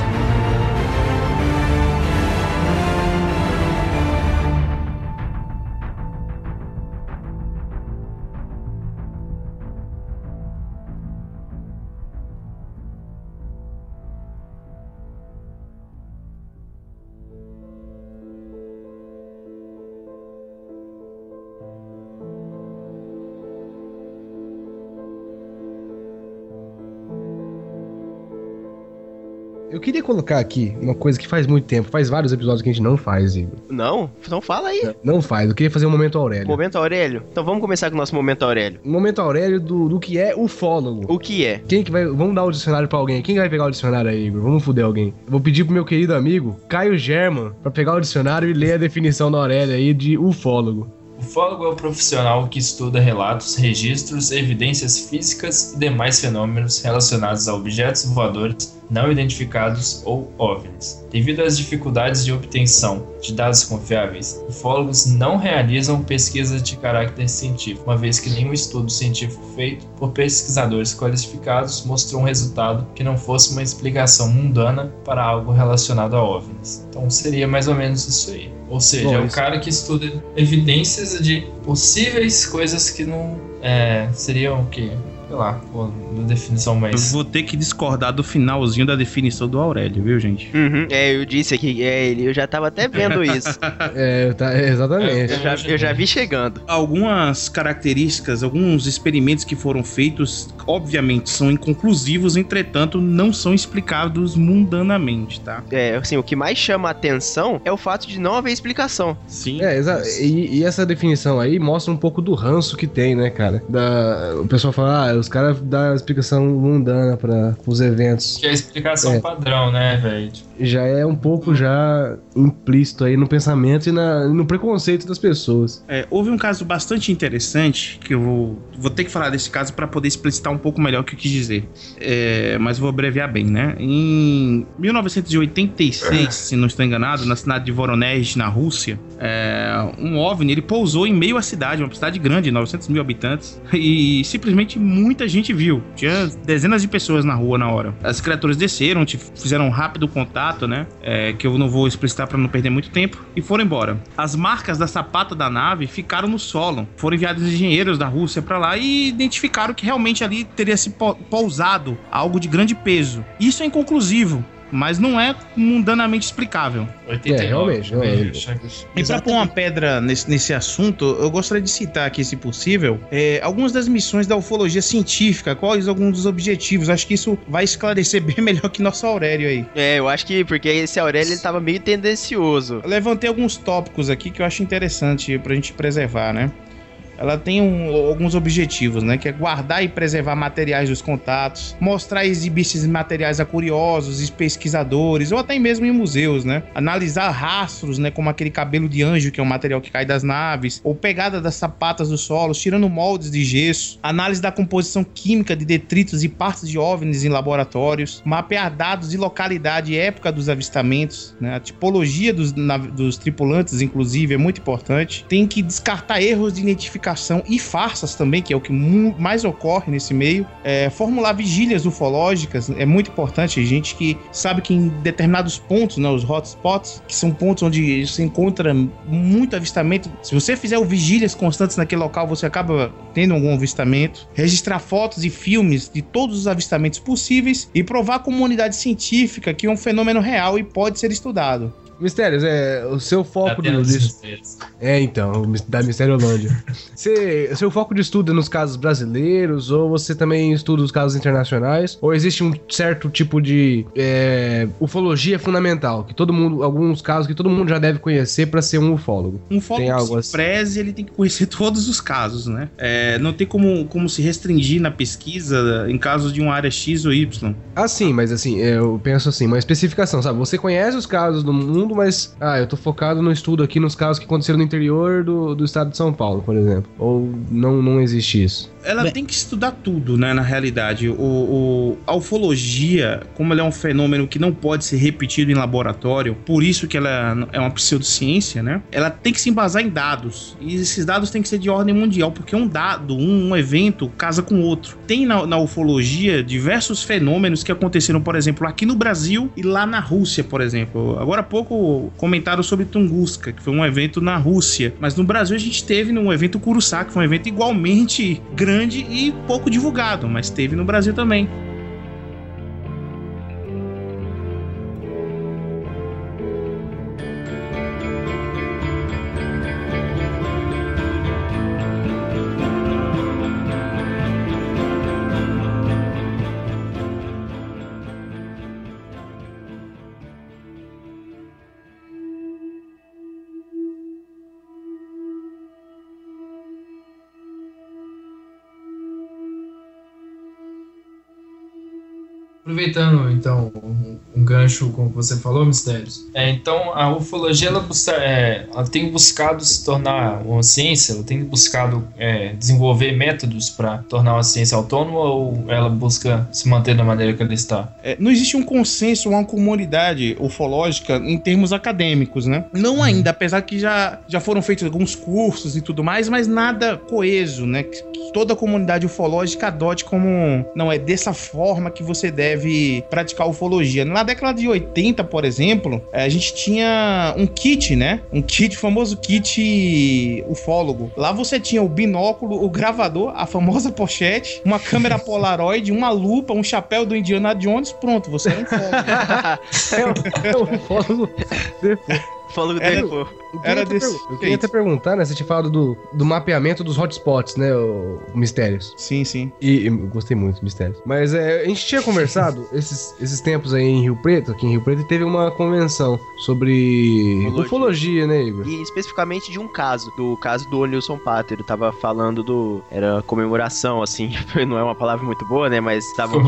Colocar aqui uma coisa que faz muito tempo, faz vários episódios que a gente não faz, Igor. Não? Então fala aí. Não faz, eu queria fazer um momento Aurélio. Momento Aurélio? Então vamos começar com o nosso momento Aurélio. Momento Aurélio do, do que é ufólogo. O que é? Quem que vai. Vamos dar o dicionário pra alguém. Quem vai pegar o dicionário aí, Igor? Vamos fuder alguém. Vou pedir pro meu querido amigo, Caio German, pra pegar o dicionário e ler a definição da Aurélia aí de ufólogo. Ufólogo é o profissional que estuda relatos, registros, evidências físicas e demais fenômenos relacionados a objetos voadores não identificados ou OVNIs. Devido às dificuldades de obtenção de dados confiáveis, ufólogos não realizam pesquisas de caráter científico, uma vez que nenhum estudo científico feito por pesquisadores qualificados mostrou um resultado que não fosse uma explicação mundana para algo relacionado a OVNIs. Então seria mais ou menos isso aí. Ou seja, Bom, é o isso- cara que estuda evidências de possíveis coisas que não é, seriam o quê? Sei lá, pô, na definição Eu mais. vou ter que discordar do finalzinho da definição do Aurélio, viu, gente? Uhum, é, eu disse aqui, é ele, eu já tava até vendo isso. É, tá, é, exatamente. Eu já, eu já vi chegando. Algumas características, alguns experimentos que foram feitos, obviamente são inconclusivos, entretanto, não são explicados mundanamente, tá? É, assim, o que mais chama a atenção é o fato de não haver explicação. Sim. É, exa e, e essa definição aí mostra um pouco do ranço que tem, né, cara? Da, o pessoal fala, ah, os caras dão explicação mundana para os eventos. Que é a explicação É. padrão, né, velho? Tipo, Já é um pouco já implícito aí no pensamento e na- no preconceito das pessoas. É, houve um caso bastante interessante que eu vou, vou ter que falar desse caso para poder explicitar um pouco melhor o que eu quis dizer. É, mas vou abreviar bem, né? Em 1986, se não estou enganado, na cidade de Voronezh, na Rússia, é, um OVNI ele pousou em meio à cidade, uma cidade grande, 900 mil habitantes, e simplesmente muita gente viu. Tinha dezenas de pessoas na rua na hora. As criaturas desceram, fizeram um rápido contato, né? É, que eu não vou explicitar para não perder muito tempo, e foram embora. As marcas da sapata da nave ficaram no solo. Foram enviados engenheiros da Rússia para lá e identificaram que realmente ali teria se pou- pousado algo de grande peso. Isso é inconclusivo. Mas não é mundanamente explicável. 89. É, realmente, realmente. Veja, chega- E pra pôr uma pedra nesse, nesse assunto, eu gostaria de citar aqui, se possível, é, algumas das missões da ufologia científica, quais alguns dos objetivos. Acho que isso vai esclarecer bem melhor que nosso Aurélio aí. É, eu acho que porque esse Aurélio ele tava meio tendencioso. Eu levantei alguns tópicos aqui que eu acho interessante pra gente preservar, né? Ela tem um- alguns objetivos, né? Que é guardar e preservar materiais dos contatos, mostrar e exibir esses materiais a curiosos e pesquisadores, ou até mesmo em museus, né? Analisar rastros, né? Como aquele cabelo de anjo, que é um material que cai das naves, ou pegada das sapatas dos solos, tirando moldes de gesso, análise da composição química de detritos e partes de OVNIs em laboratórios, mapear dados de localidade e época dos avistamentos, né? A tipologia dos, dos tripulantes, inclusive, é muito importante. Tem que descartar erros de identificação e farsas também, que é o que mais ocorre nesse meio. É, formular vigílias ufológicas é muito importante. Gente que sabe que em determinados pontos, né, os hotspots, que são pontos onde se encontra muito avistamento. Se você fizer vigílias constantes naquele local, você acaba tendo algum avistamento. Registrar fotos e filmes de todos os avistamentos possíveis e provar à comunidade científica que é um fenômeno real e pode ser estudado. Mistérios, é o seu foco de, mistérios. É, então, da Mistériolândia. Você, seu foco de estudo é nos casos brasileiros, ou você também estuda os casos internacionais? Ou existe um certo tipo de é, ufologia fundamental, que todo mundo, alguns casos que todo mundo já deve conhecer pra ser um ufólogo? Um foco Tem algo assim? preze, ele tem que conhecer todos os casos, né? É, não tem como, como se restringir na pesquisa em casos de uma área X ou Y. Ah, sim, mas assim, eu penso assim, uma especificação, sabe? Você conhece os casos do mundo, mas, ah, eu tô focado no estudo aqui nos casos que aconteceram no interior do, do estado de São Paulo, por exemplo. Ou não, não existe isso? Ela Bem- tem que estudar tudo, né? Na realidade, o, o- a ufologia, como ela é um fenômeno que não pode ser repetido em laboratório, por isso que ela é uma pseudociência, né? Ela tem que se embasar em dados. E esses dados têm que ser de ordem mundial, porque um dado, um, um evento, casa com outro. Tem na, na ufologia diversos fenômenos que aconteceram, por exemplo, aqui no Brasil e lá na Rússia, por exemplo. Agora há pouco comentaram sobre Tunguska, que foi um evento na Rússia. Mas no Brasil a gente teve no evento Curuçá, que foi um evento igualmente grande e pouco divulgado, mas teve no Brasil também. Aproveitando, então, um, gancho com o que você falou, Mistérios. É, então, a ufologia, ela, busca, é, ela tem buscado se tornar uma ciência, ela tem buscado é, desenvolver métodos para tornar uma ciência autônoma ou ela busca se manter da maneira que ela está? É, não existe um consenso, uma comunidade ufológica em termos acadêmicos, né? Não ainda, apesar que já, já foram feitos alguns cursos e tudo mais, mas nada coeso, né? Que, que toda a comunidade ufológica adote como não é dessa forma que você deve praticar ufologia. Na década de 80, por exemplo, eh, a gente tinha um kit, né? Um kit, famoso kit ufólogo. Lá você tinha o binóculo, o gravador, a famosa pochete, uma câmera Polaroid, uma lupa, um chapéu do Indiana Jones, pronto, você é um ufólogo. É um ufólogo. Fólogo Era- depois. Eu queria, Era até, desse eu queria até perguntar, né? Você tinha falado do, do mapeamento dos hotspots, né? O, o Mistérios. Sim, sim. E, eu gostei muito do Mistérios. Mas é, a gente tinha conversado esses, esses tempos aí em Rio Preto, aqui em Rio Preto, e teve uma convenção sobre Ufologia. ufologia, né, Igor? E especificamente de um caso, do caso do Nilson Pater. Ele tava falando do. Era comemoração, assim. Não é uma palavra muito boa, né? Mas estavam.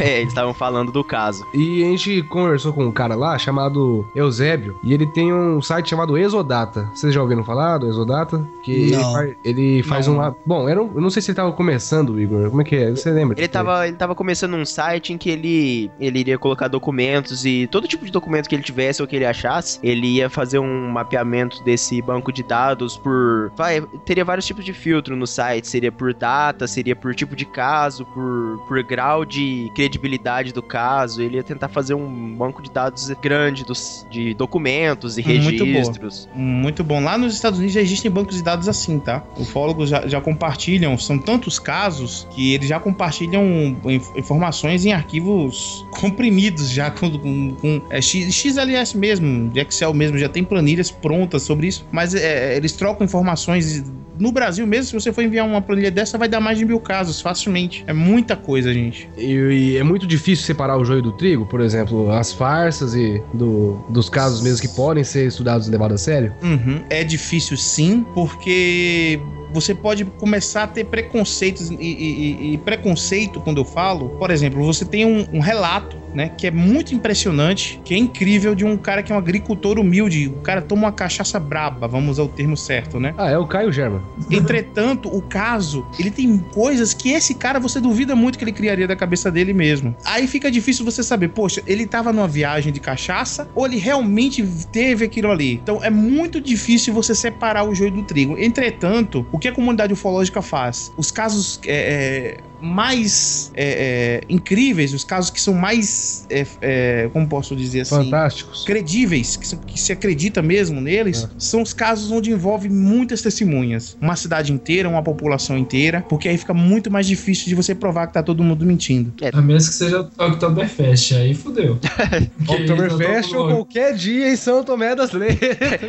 É, eles estavam falando do caso. E a gente conversou com um cara lá chamado Eusébio, e ele tem um site chamado Exodata. Vocês já ouviram falar do Exodata? Que ele Não. faz, ele faz Não. um. Bom, era um- eu não sei se ele tava começando, Igor. Como é que é? Você lembra? Ele tava, ele tava começando um site em que ele, ele iria colocar documentos e todo tipo de documento que ele tivesse ou que ele achasse, ele ia fazer um mapeamento desse banco de dados por. Vai, teria vários tipos de filtro no site. Seria por data, seria por tipo de caso, por, por grau de credibilidade do caso. Ele ia tentar fazer um banco de dados grande dos, de documentos e boa. Registros. Muito bom. Lá nos Estados Unidos já existem bancos de dados assim, tá? Ufólogos já, já compartilham, são tantos casos que eles já compartilham inf- informações em arquivos comprimidos já com, com, com é, X- XLS mesmo, de Excel mesmo, já tem planilhas prontas sobre isso, mas é, eles trocam informações. No Brasil mesmo, se você for enviar uma planilha dessa, vai dar mais de mil casos, facilmente. É muita coisa, gente. E, e é muito difícil separar o joio do trigo, por exemplo, as farsas e do- dos casos mesmo que podem ser estudados e levados a sério. Uhum. É difícil sim, porque você pode começar a ter preconceitos e, e- e- preconceito quando eu falo. Por exemplo, você tem um, um relato, né, que é muito impressionante, que é incrível de um cara que é um agricultor humilde. O cara toma uma cachaça braba, vamos usar o termo certo, né? Ah, é o Caio German. Entretanto, o caso, ele tem coisas que esse cara você duvida muito que ele criaria da cabeça dele mesmo. Aí fica difícil você saber, poxa, ele tava numa viagem de cachaça ou ele realmente teve aquilo ali. Então é muito difícil você separar o joio do trigo. Entretanto, o que a comunidade ufológica faz? Os casos é, é, mais é, é, incríveis, os casos que são mais, é, é, como posso dizer assim, Fantásticos. credíveis, que, se- que se acredita mesmo neles, são os casos onde envolve muitas testemunhas. Uma cidade inteira, uma população inteira, porque aí fica muito mais difícil de você provar que tá todo mundo mentindo. A menos que seja Oktoberfest, aí Oktoberfest tá todo ou qualquer dia em São Tomé das Letras.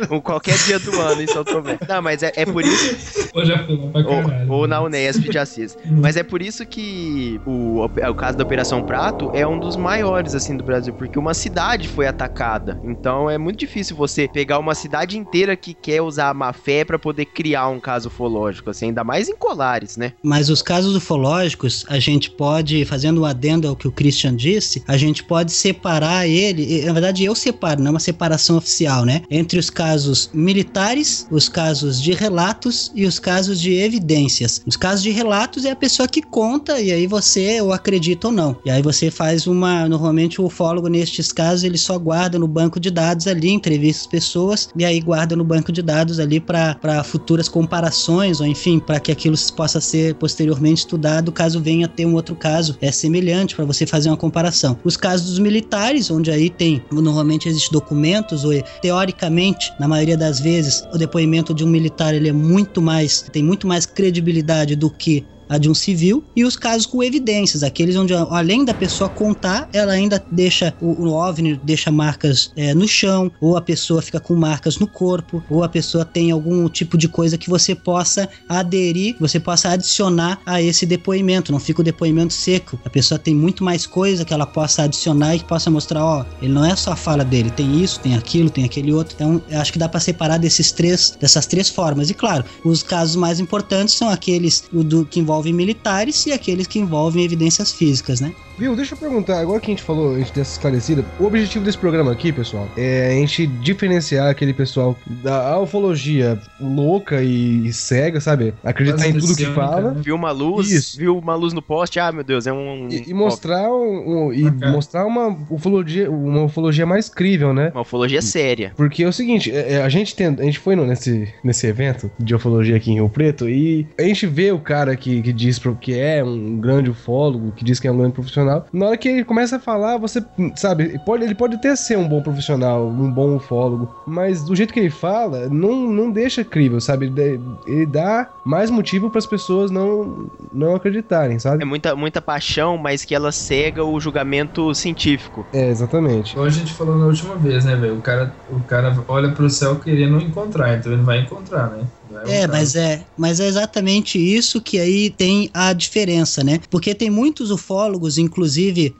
Ou qualquer dia do ano em São Tomé. Não, mas é, é por isso. Ou já fui lá pra caralho. Ou, ou na Unesp de Assis. Mas é por isso que o, o caso da Operação Prato é um dos maiores, assim, do Brasil, porque uma cidade foi atacada. Então é muito difícil você pegar uma cidade inteira que quer usar a má fé pra poder criar um caso ufológico, assim, ainda mais em colares, né? Mas os casos ufológicos, a gente pode, fazendo um adendo ao que o Christian disse, a gente pode separar ele, na verdade eu separo, não é uma separação oficial, né? Entre os casos militares, os casos de relatos e os casos de evidências. Os casos de relatos é a pessoa que conta e aí você ou acredita ou não. E aí você faz uma, normalmente o ufólogo nestes casos, ele só guarda no banco de dados ali, entrevista as pessoas e aí guarda no banco de dados ali para futuras comparações ou enfim, para que aquilo possa ser posteriormente estudado caso venha ter um outro caso é semelhante para você fazer uma comparação. Os casos dos militares, onde aí tem normalmente existem documentos ou teoricamente, na maioria das vezes, o depoimento de um militar ele é muito mais tem muito mais credibilidade do que a de um civil, e os casos com evidências, aqueles onde além da pessoa contar, ela ainda deixa o, o OVNI deixa marcas é, no chão, ou a pessoa fica com marcas no corpo, ou a pessoa tem algum tipo de coisa que você possa aderir, você possa adicionar a esse depoimento, não fica o depoimento seco. A pessoa tem muito mais coisa que ela possa adicionar e que possa mostrar, ó, ele não é só a fala dele, tem isso, tem aquilo, tem aquele outro. Então, acho que dá para separar desses três, dessas três formas. E claro, os casos mais importantes são aqueles do, que envolvem militares e aqueles que envolvem evidências físicas, né? Viu, deixa eu perguntar, agora que a gente falou, a gente deu essa esclarecida, o objetivo desse programa aqui, pessoal, é a gente diferenciar aquele pessoal da ufologia louca e cega, sabe? Acreditar em tudo que Quase fala. né? Viu uma luz, Isso. viu uma luz no poste, ah, meu Deus, é um... E, e mostrar, um- um- e Ok. mostrar uma ufologia, uma ufologia mais crível, né? Uma ufologia séria. Porque é o seguinte, é- é, a gente tem, a gente foi no- nesse, nesse evento de ufologia aqui em Rio Preto e a gente vê o cara que, que diz que é um grande ufólogo, que diz que é um grande profissional. Na hora que ele começa a falar, você sabe, pode, ele pode até ser um bom profissional, um bom ufólogo, mas do jeito que ele fala, não, não deixa crível, sabe? Ele, ele dá mais motivo para as pessoas não, não acreditarem, É sabe? muita, muita paixão, mas que ela cega o julgamento científico. É, exatamente. Igual a gente falou na última vez, né, velho? O cara, o cara olha pro céu querendo encontrar, então ele vai encontrar, né? Vai É, mas é, mas é exatamente isso que aí tem a diferença, né? Porque tem muitos ufólogos, inclusive,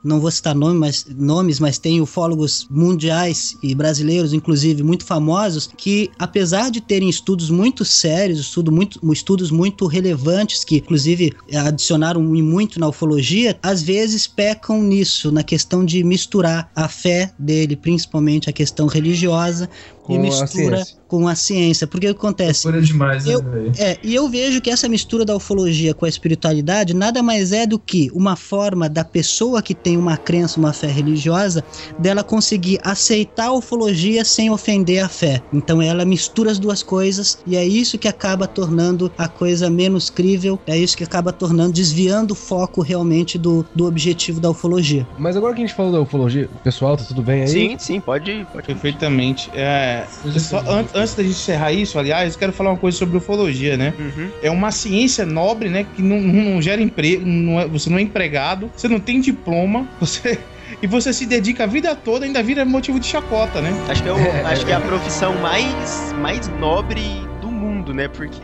não vou citar nome, mas, nomes, mas tem ufólogos mundiais e brasileiros, inclusive, muito famosos, que apesar de terem estudos muito sérios, estudo muito, estudos muito relevantes, que inclusive adicionaram muito na ufologia, às vezes pecam nisso, na questão de misturar a fé dele, principalmente a questão religiosa, Com e a mistura ciência. com a ciência. Porque o que acontece? Loucura demais, Eu- né? É, e eu vejo que essa mistura da ufologia com a espiritualidade nada mais é do que uma forma da pessoa que tem uma crença, uma fé religiosa, dela conseguir aceitar a ufologia sem ofender a fé. Então ela mistura as duas coisas e é isso que acaba tornando a coisa menos crível, é isso que acaba tornando, desviando o foco realmente do, do objetivo da ufologia. Mas agora que a gente falou da ufologia, pessoal, tá tudo bem aí? Sim, sim, pode, pode. Perfeitamente. É, só an- antes da gente encerrar isso, aliás, eu quero falar uma coisa sobre ufologia, né? Uhum. É uma ciência nobre, né? Que não, não- não gera emprego, não é- você não é empregado, você não tem diploma, você. E você se dedica a vida toda, ainda vira motivo de chacota, né? Acho que é, o- acho que é a profissão mais, mais nobre do mundo, né? Porque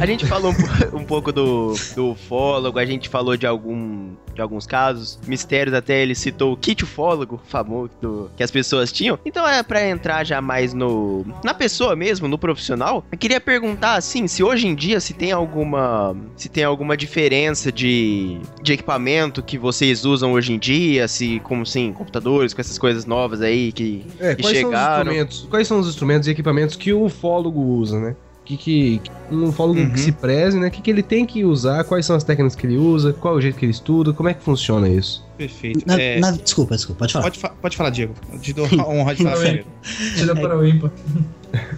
A gente falou um, um pouco do, do ufólogo, a gente falou de, algum, de alguns casos, mistérios, até ele citou o kit ufólogo, famoso, do- que as pessoas tinham. Então é pra entrar já mais no na pessoa mesmo, no profissional. Eu queria perguntar assim, se hoje em dia se tem alguma se tem alguma diferença de, de equipamento que vocês usam hoje em dia, se como sim, computadores com essas coisas novas aí que É, que quais são os chegaram. instrumentos? Quais são os instrumentos e equipamentos que o ufólogo usa, né? Que, que um ufólogo Uhum. que se preze, né? O que, que ele tem que usar? Quais são as técnicas que ele usa? Qual é o jeito que ele estuda? Como é que funciona isso? Perfeito. Na- É, na- desculpa, desculpa, pode falar. pode, fa- pode falar, Diego. Te dou a honra de falar. Tira para o ímpar.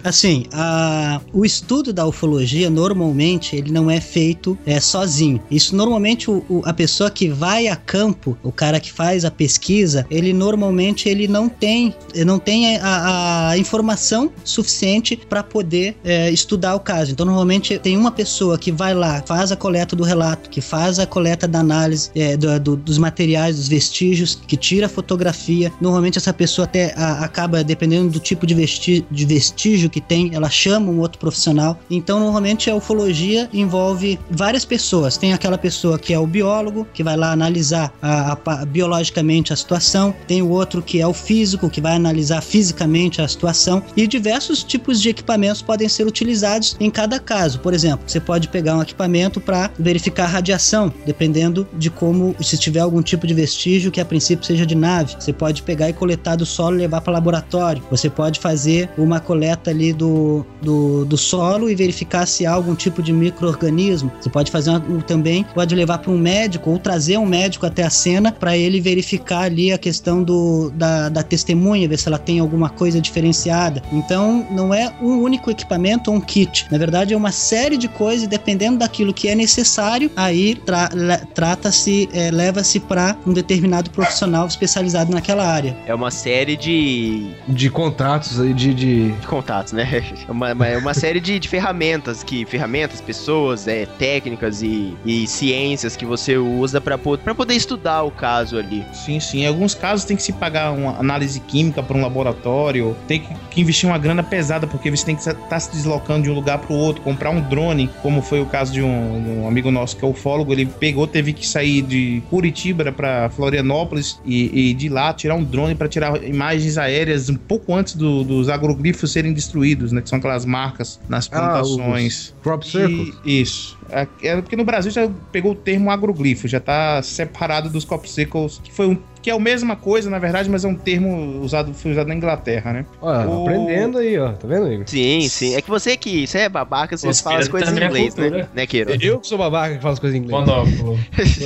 Assim, a- o estudo da ufologia normalmente ele não é feito é, sozinho. Isso normalmente o- o- a pessoa que vai a campo, o cara que faz a pesquisa, ele normalmente ele não tem, não tem a, a informação suficiente para poder é, estudar o caso. Então normalmente tem uma pessoa que vai lá, faz a coleta do relato, que faz a coleta da análise é, do- do- dos materiais, dos vestígios, que tira a fotografia. Normalmente essa pessoa até a- acaba dependendo do tipo de, vesti de vestígio que tem, ela chama um outro profissional. Então, normalmente a ufologia envolve várias pessoas. Tem aquela pessoa que é o biólogo, que vai lá analisar a- a pa- biologicamente a situação. Tem o outro que é o físico, que vai analisar fisicamente a situação. E diversos tipos de equipamentos podem ser utilizados em cada caso. Por exemplo, você pode pegar um equipamento para verificar a radiação, dependendo de como, se tiver algum tipo de vestígio que a princípio seja de nave. Você pode pegar e coletar do solo e levar para laboratório. Você pode fazer uma coleta ali do, do, do solo e verificar se há algum tipo de microorganismo. Você pode fazer uma- um- também, pode levar para um médico ou trazer um médico até a cena para ele verificar ali a questão do, da, da testemunha, ver se ela tem alguma coisa diferenciada. Então, não é um único equipamento ou um kit. Na verdade, é uma série de coisas e dependendo daquilo que é necessário, aí tra- trata-se, é, leva-se para um determinado profissional especializado naquela área. É uma série de, De contatos aí, de. de... de contatos né? É uma, uma- é uma série de, de ferramentas que ferramentas, pessoas, é, técnicas e, e ciências que você usa pra poder estudar o caso ali. Sim, sim. Em alguns casos tem que se pagar uma análise química para um laboratório, tem que, que investir uma grana pesada, porque você tem que estar se deslocando de um lugar para o outro, comprar um drone, como foi o caso de um, um amigo nosso que é ufólogo, ele pegou, teve que sair de Curitiba para Florianópolis e, e de lá tirar um drone para tirar imagens aéreas um pouco antes do- dos agroglifos serem destruídos, né? Que são aquelas marcas nas Ah, plantações. Crop circles. Isso. É, é porque no Brasil já pegou o termo agroglifo, já tá separado dos copsicles, que foi um que é a mesma coisa, na verdade, mas é um termo usado, foi usado na Inglaterra, né? Olha, O- aprendendo aí, ó. Tá vendo, Igor? Sim, sim. É que você que você é babaca, você Os fala as piratas coisas em é inglês, né? cultura. Né, Queiro? Eu que sou babaca que falo as coisas em inglês. Monóculo.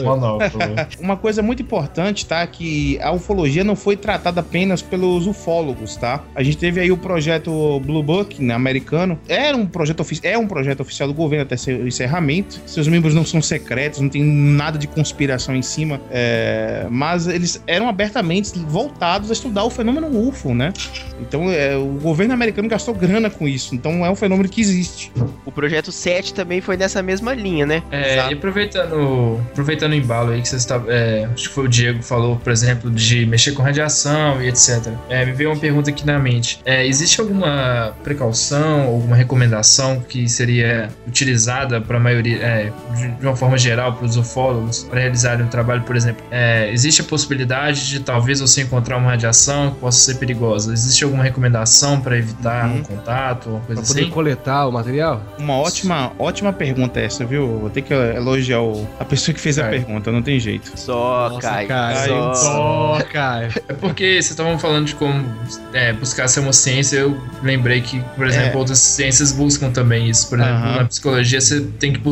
Monóculo. Uma coisa muito importante, tá? Que a ufologia não foi tratada apenas pelos ufólogos, tá? A gente teve aí o projeto Blue Book, né, americano. Era um projeto é um projeto oficial do governo até seu encerramento. Seus membros não são secretos, não tem nada de conspiração em cima. é, mas eles eram abertamente voltados a estudar o fenômeno UFO, né? Então é, o governo americano gastou grana com isso. Então é um fenômeno que existe. O projeto 7 também foi nessa mesma linha, né? É, Exato. e aproveitando, aproveitando o embalo aí que você está, é, acho que foi o Diego que falou, por exemplo, de mexer com radiação e etc. É, me veio uma pergunta aqui na mente. É, existe alguma precaução, alguma recomendação que seria utilizada para a maioria, é, de, uma forma geral, para os ufólogos para realizarem um trabalho, por exemplo? É, existe a possibilidade de talvez você encontrar uma radiação que possa ser perigosa? Existe alguma recomendação para evitar Uhum. um contato, uma coisa Pra poder assim? coletar o material? Uma ótima, ótima pergunta essa, viu? Vou ter que elogiar o- a pessoa que fez a Cara. pergunta, não tem jeito. Só, Nossa, Caio. Caio. Só. Só, Caio. É porque vocês estavam falando de como é, buscar ser uma ciência, eu lembrei que, por exemplo, É. outras ciências buscam também isso. Por exemplo, Aham. na psicologia você tem que buscar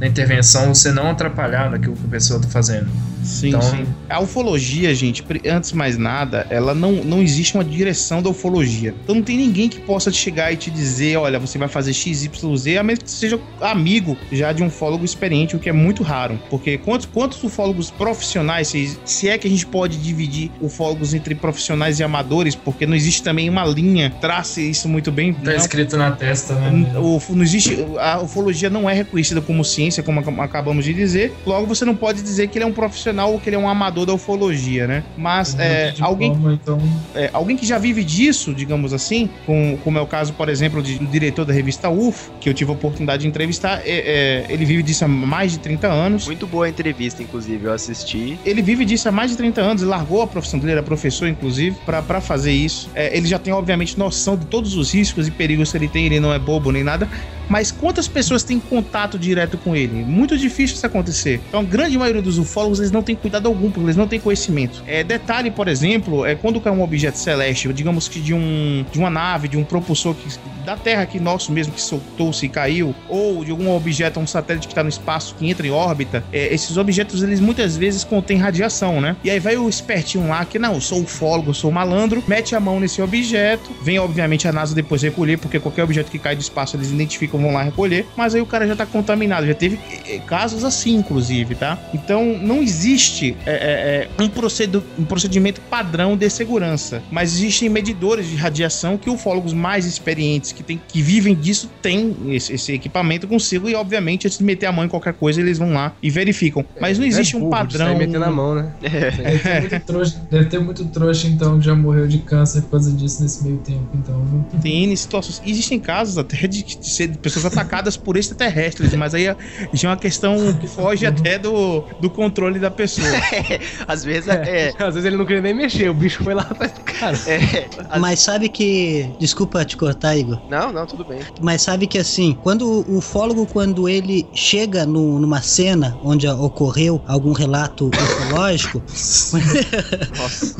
na intervenção você não atrapalhar naquilo que a pessoa tá fazendo. Sim, Então- sim. A ufologia, gente, antes de mais nada, ela não, não existe uma direção da ufologia. Então não tem ninguém que possa te chegar e te dizer, olha, você vai fazer XYZ, a menos que seja amigo já de um ufólogo experiente, o que é muito raro. Porque quantos, quantos ufólogos profissionais, se, se é que a gente pode dividir ufólogos entre profissionais e amadores, porque não existe também uma linha, trace isso muito bem. Tá não- escrito na testa, né? o, não existe a ufologia não é reconhecida como ciência como ac- acabamos de dizer logo você não pode dizer que ele é um profissional ou que ele é um amador da ufologia né mas é, alguém forma, então, é, alguém que já vive disso digamos assim com, como é o caso por exemplo de- do diretor da revista UFO que eu tive a oportunidade de entrevistar é, é, ele vive disso há mais de 30 anos Muito boa a entrevista, inclusive, eu assisti. ele vive disso há mais de 30 anos, ele largou a profissão dele, era professor, inclusive, pra pra fazer isso. É, ele já tem, obviamente, noção de todos os riscos e perigos que ele tem, ele não é bobo nem nada. Mas quantas pessoas têm contato direto com ele? Muito difícil isso acontecer. Então, a grande maioria dos ufólogos, eles não têm cuidado algum, porque eles não têm conhecimento. É, detalhe, por exemplo, é quando cai um objeto celeste, digamos que de, um, de uma nave, de um propulsor que, da Terra aqui nosso mesmo, que soltou-se e caiu, ou de algum objeto, um satélite que está no espaço, que entra em órbita, é, esses objetos, eles muitas vezes contêm radiação, né? E aí vai o espertinho lá, que não, eu sou ufólogo, eu sou malandro, mete a mão nesse objeto, vem obviamente a NASA depois recolher, porque qualquer objeto que cai do espaço eles identificam, vão lá recolher, mas aí o cara já tá contaminado, já teve é, casos assim, inclusive, tá? Então não existe é, é, é, um, procedo, um procedimento padrão de segurança, mas existem medidores de radiação que ufólogos mais experientes, que, tem, que vivem disso, têm esse, esse equipamento consigo e, obviamente, antes de meter a mão em qualquer coisa, eles vão lá e verificam. Mas não existe É um burro sair padrão. metendo a mão, né? deve, ter muito trouxa, deve ter muito trouxa, então, que já morreu de câncer por causa disso nesse meio tempo. Então, viu? Tem N situações. Existem casos até de, de ser de pessoas atacadas por extraterrestres, mas aí já é uma questão que foge até do, do controle da pessoa. Às vezes, é. Às vezes ele não queria nem mexer, o bicho foi lá atrás do cara. é, às- Mas sabe que. Desculpa te cortar, Igor. Não, não, tudo bem. Mas sabe que assim, quando o ufólogo, quando ele chega no- numa cena onde ocorreu algum relato ufológico, Nossa.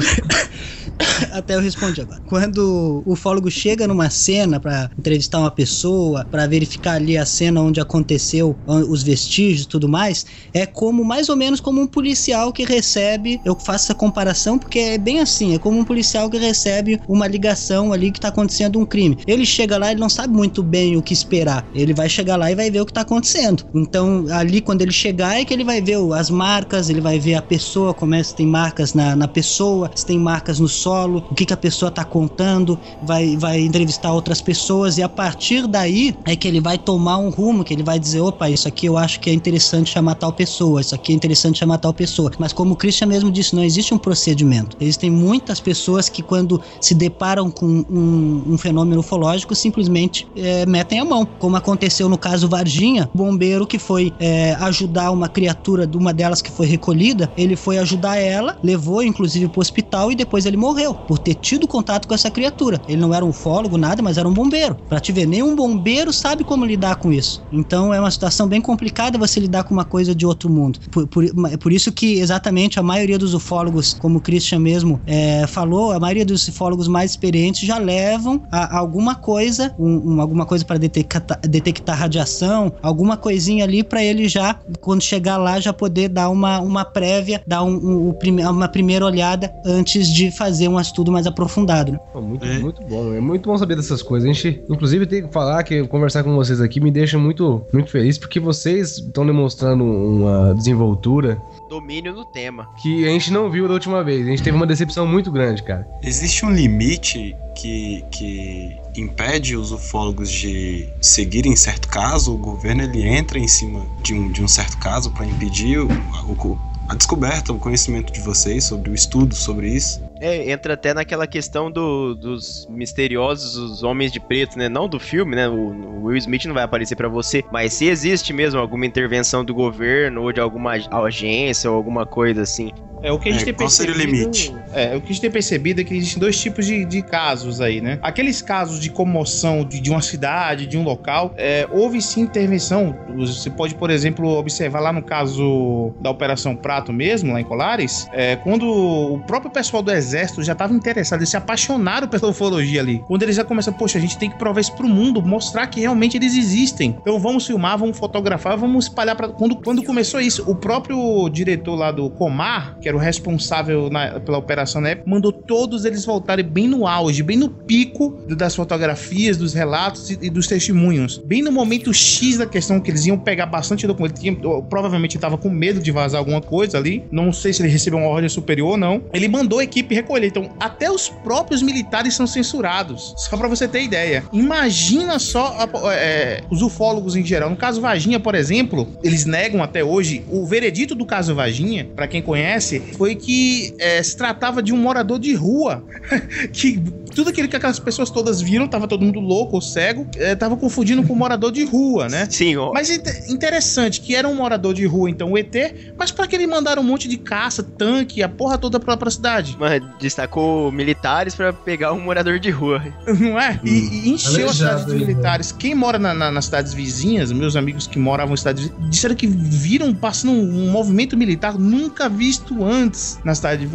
até eu respondi agora. Quando o ufólogo chega numa cena pra entrevistar uma pessoa, pra verificar ali a cena onde aconteceu os vestígios e tudo mais, é como mais ou menos como um policial que recebe, eu faço essa comparação porque é bem assim, é como um policial que recebe uma ligação ali que tá acontecendo um crime. Ele chega lá, ele não sabe muito bem o que esperar. Ele vai chegar lá e vai ver o que tá acontecendo. Então, ali quando ele chegar é que ele vai ver as marcas, ele vai ver a pessoa, como é, se tem marcas na, na pessoa, se tem marcas no solo solo, o que, que a pessoa tá contando, vai, vai entrevistar outras pessoas e a partir daí é que ele vai tomar um rumo, que ele vai dizer, opa, isso aqui eu acho que é interessante chamar tal pessoa, isso aqui é interessante chamar tal pessoa. Mas como o Christian mesmo disse, não existe um procedimento. Existem muitas pessoas que quando se deparam com um, um fenômeno ufológico simplesmente é, metem a mão, como aconteceu no caso Varginha, o bombeiro que foi é, ajudar uma criatura de uma delas que foi recolhida, ele foi ajudar ela, levou inclusive pro hospital e depois ele morreu por ter tido contato com essa criatura. Ele não era um ufólogo, nada, mas era um bombeiro. Pra te ver, nenhum bombeiro sabe como lidar com isso. Então é uma situação bem complicada você lidar com uma coisa de outro mundo. Por, por, por isso que exatamente a maioria dos ufólogos, como o Christian mesmo é, falou, a maioria dos ufólogos mais experientes já levam a, a alguma coisa, um, um, alguma coisa para detectar, detectar radiação, alguma coisinha ali para ele já, quando chegar lá, já poder dar uma, uma prévia, dar um, um uma primeira olhada antes de fazer um estudo mais aprofundado. Né? Muito, muito bom, é muito bom saber dessas coisas. A gente, inclusive, tem que falar que conversar com vocês aqui me deixa muito, muito feliz, porque vocês estão demonstrando uma desenvoltura Domínio no tema. que a gente não viu da última vez. A gente teve uma decepção muito grande, cara. Existe um limite que, que impede os ufólogos de seguirem certo caso? O governo ele entra em cima de um, de um certo caso para impedir o, o- a descoberta, o conhecimento de vocês sobre o estudo sobre isso? É, entra até naquela questão do- dos misteriosos os homens de preto, né? Não do filme, né? O, o Will Smith não vai aparecer pra você, mas se existe mesmo alguma intervenção do governo ou de alguma ag- agência ou alguma coisa assim. É, o que a gente É, tem qual seria o percebido. limite? É, o que a gente tem percebido é que existem dois tipos de, de casos aí, né? Aqueles casos de comoção de, de uma cidade, de um local, é, houve sim intervenção. Você pode, por exemplo, observar lá no caso da Operação Prato mesmo, lá em Colares, é, quando o próprio pessoal do Exército já estava interessado, eles se apaixonaram pela ufologia ali. Quando eles já começam, poxa, a gente tem que provar isso pro mundo, mostrar que realmente eles existem. Então vamos filmar, vamos fotografar, vamos espalhar para quando, quando começou isso, o próprio diretor lá do Comar, que era o responsável na- pela operação na época, mandou todos eles voltarem bem no auge, bem no pico das fotografias, dos relatos e, e dos testemunhos. Bem no momento X da questão que eles iam pegar bastante documento, tinha- provavelmente estava com medo de vazar alguma coisa ali, não sei se ele recebeu uma ordem superior ou não. Ele mandou a equipe recolher, então até os próprios militares são censurados. Só pra você ter ideia. Imagina só a- é, os ufólogos em geral. No caso Varginha, por exemplo, eles negam até hoje o veredito do caso Varginha, pra quem conhece, foi que é, se tratava de um morador de rua que tudo aquilo que aquelas pessoas todas viram, tava todo mundo louco ou cego, é, tava confundindo com um morador de rua, né? Sim, ó. Mas inte- interessante que era um morador de rua, então o ET, mas pra que ele mandaram um monte de caça, tanque, a porra toda pra, pra cidade? Mas destacou militares pra pegar um morador de rua. Não é? E, e encheu a Aleijado cidade de aí, militares. Quem mora na- na- nas cidades vizinhas, meus amigos que moravam em cidades vizinhas, disseram que viram passando um, um movimento militar nunca visto antes na cidade de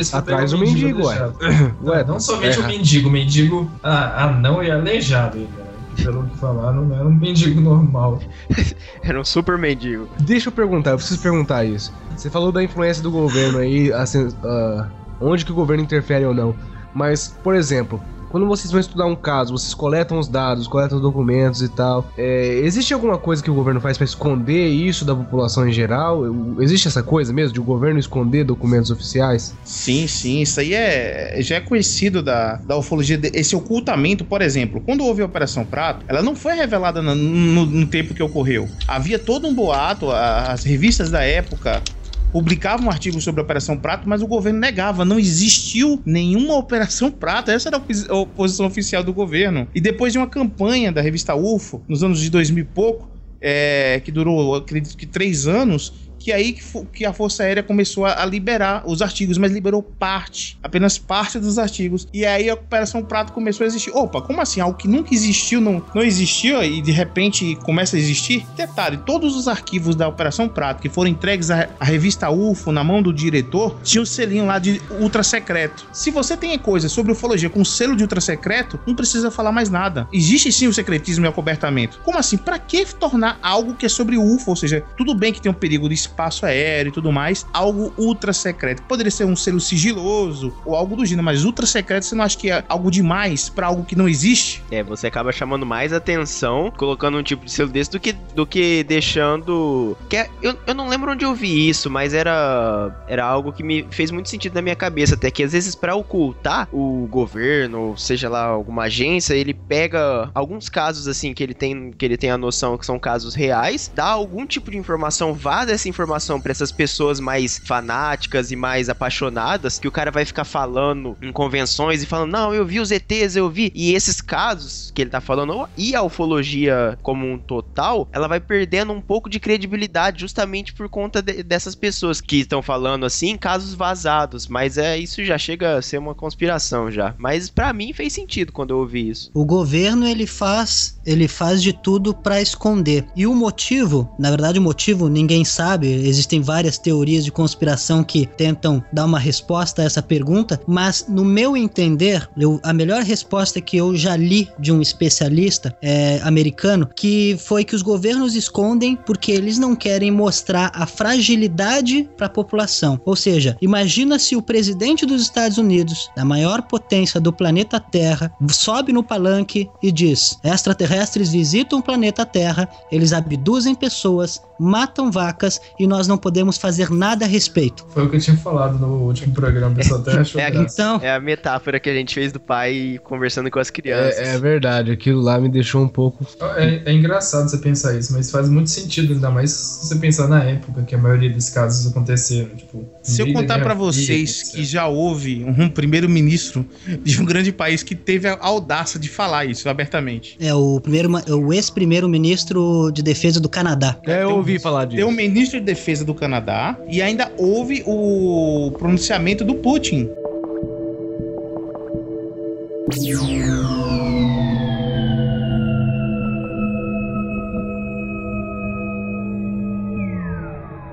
isso Atrás do mendigo, ué. Ué, Não somente é, o mendigo, o mendigo ah, anão e aleijado ainda. né? Pelo que falaram, não era um mendigo normal. Era um super mendigo. Deixa eu perguntar, eu preciso perguntar isso. Você falou da influência do governo aí, assim, ah, onde que o governo interfere ou não. Mas, por exemplo, quando vocês vão estudar um caso, vocês coletam os dados, coletam os documentos e tal. é, existe alguma coisa que o governo faz pra esconder isso da população em geral? Existe essa coisa mesmo de o governo esconder documentos oficiais? Sim, sim, isso aí é já é conhecido da, da ufologia, esse ocultamento, por exemplo, quando houve a Operação Prato, ela não foi revelada no, no- no tempo que ocorreu. Havia todo um boato, as revistas da época publicavam artigos sobre a Operação Prato, mas o governo negava, não existiu nenhuma Operação Prato, essa era a posição oficial do governo. E depois de uma campanha da revista UFO, nos anos de 2000 e pouco, é, que durou, acredito que três anos, que aí que, que a Força Aérea começou a, a liberar os artigos, mas liberou parte, apenas parte dos artigos. E aí a Operação Prato começou a existir. Opa, como assim? Algo que nunca existiu, não, não existiu e de repente começa a existir? Detalhe, todos os arquivos da Operação Prato que foram entregues à, à revista UFO na mão do diretor, tinha o selinho lá de ultra secreto. Se você tem coisa sobre ufologia com selo de ultra secreto, não precisa falar mais nada. Existe sim o secretismo e o acobertamento. Como assim? Pra que tornar algo que é sobre UFO? Ou seja, tudo bem que tem um perigo de espaço aéreo e tudo mais, algo ultra secreto. Poderia ser um selo sigiloso ou algo do gênero, mas ultra secreto você não acha que é algo demais pra algo que não existe? É, você acaba chamando mais atenção colocando um tipo de selo desse do que, do que deixando. Que é- eu, eu não lembro onde eu vi isso, mas era, era algo que me fez muito sentido na minha cabeça. Até que às vezes, pra ocultar o governo, ou seja lá, alguma agência, ele pega alguns casos assim que ele tem, que ele tem a noção que são casos reais, dá algum tipo de informação, vaza essa informação pra essas pessoas mais fanáticas e mais apaixonadas, que o cara vai ficar falando em convenções e falando, não, eu vi os ETs, eu vi. E esses casos que ele tá falando, e a ufologia como um total, ela vai perdendo um pouco de credibilidade justamente por conta de- dessas pessoas que estão falando assim, casos vazados. Mas é isso já chega a ser uma conspiração já. Mas pra mim fez sentido quando eu ouvi isso. O governo ele faz, ele faz de tudo para esconder. E o motivo, na verdade o motivo ninguém sabe, existem várias teorias de conspiração que tentam dar uma resposta a essa pergunta, mas no meu entender, eu- a melhor resposta que eu já li de um especialista é, americano, que foi que os governos escondem porque eles não querem mostrar a fragilidade para a população. Ou seja, imagina se o presidente dos Estados Unidos, da maior potência do planeta Terra, sobe no palanque e diz: extraterrestres visitam o planeta Terra, eles abduzem pessoas, matam vacas e nós não podemos fazer nada a respeito. Foi o que eu tinha falado no último programa, pessoal até achou É. Então, é a metáfora que a gente fez do pai conversando com as crianças. É, é verdade, aquilo lá me deixou um pouco. É, é engraçado você pensar isso, mas faz muito sentido, ainda mais se você pensar na época que a maioria desses casos aconteceram. Tipo, Se eu contar pra Fria, vocês que já houve um primeiro-ministro de um grande país que teve a audácia de falar isso abertamente. é o primeiro, o ex-primeiro-ministro de defesa do Canadá. É, eu ouvi falar disso. Tem o ministro de defesa do Canadá e ainda houve o pronunciamento do Putin.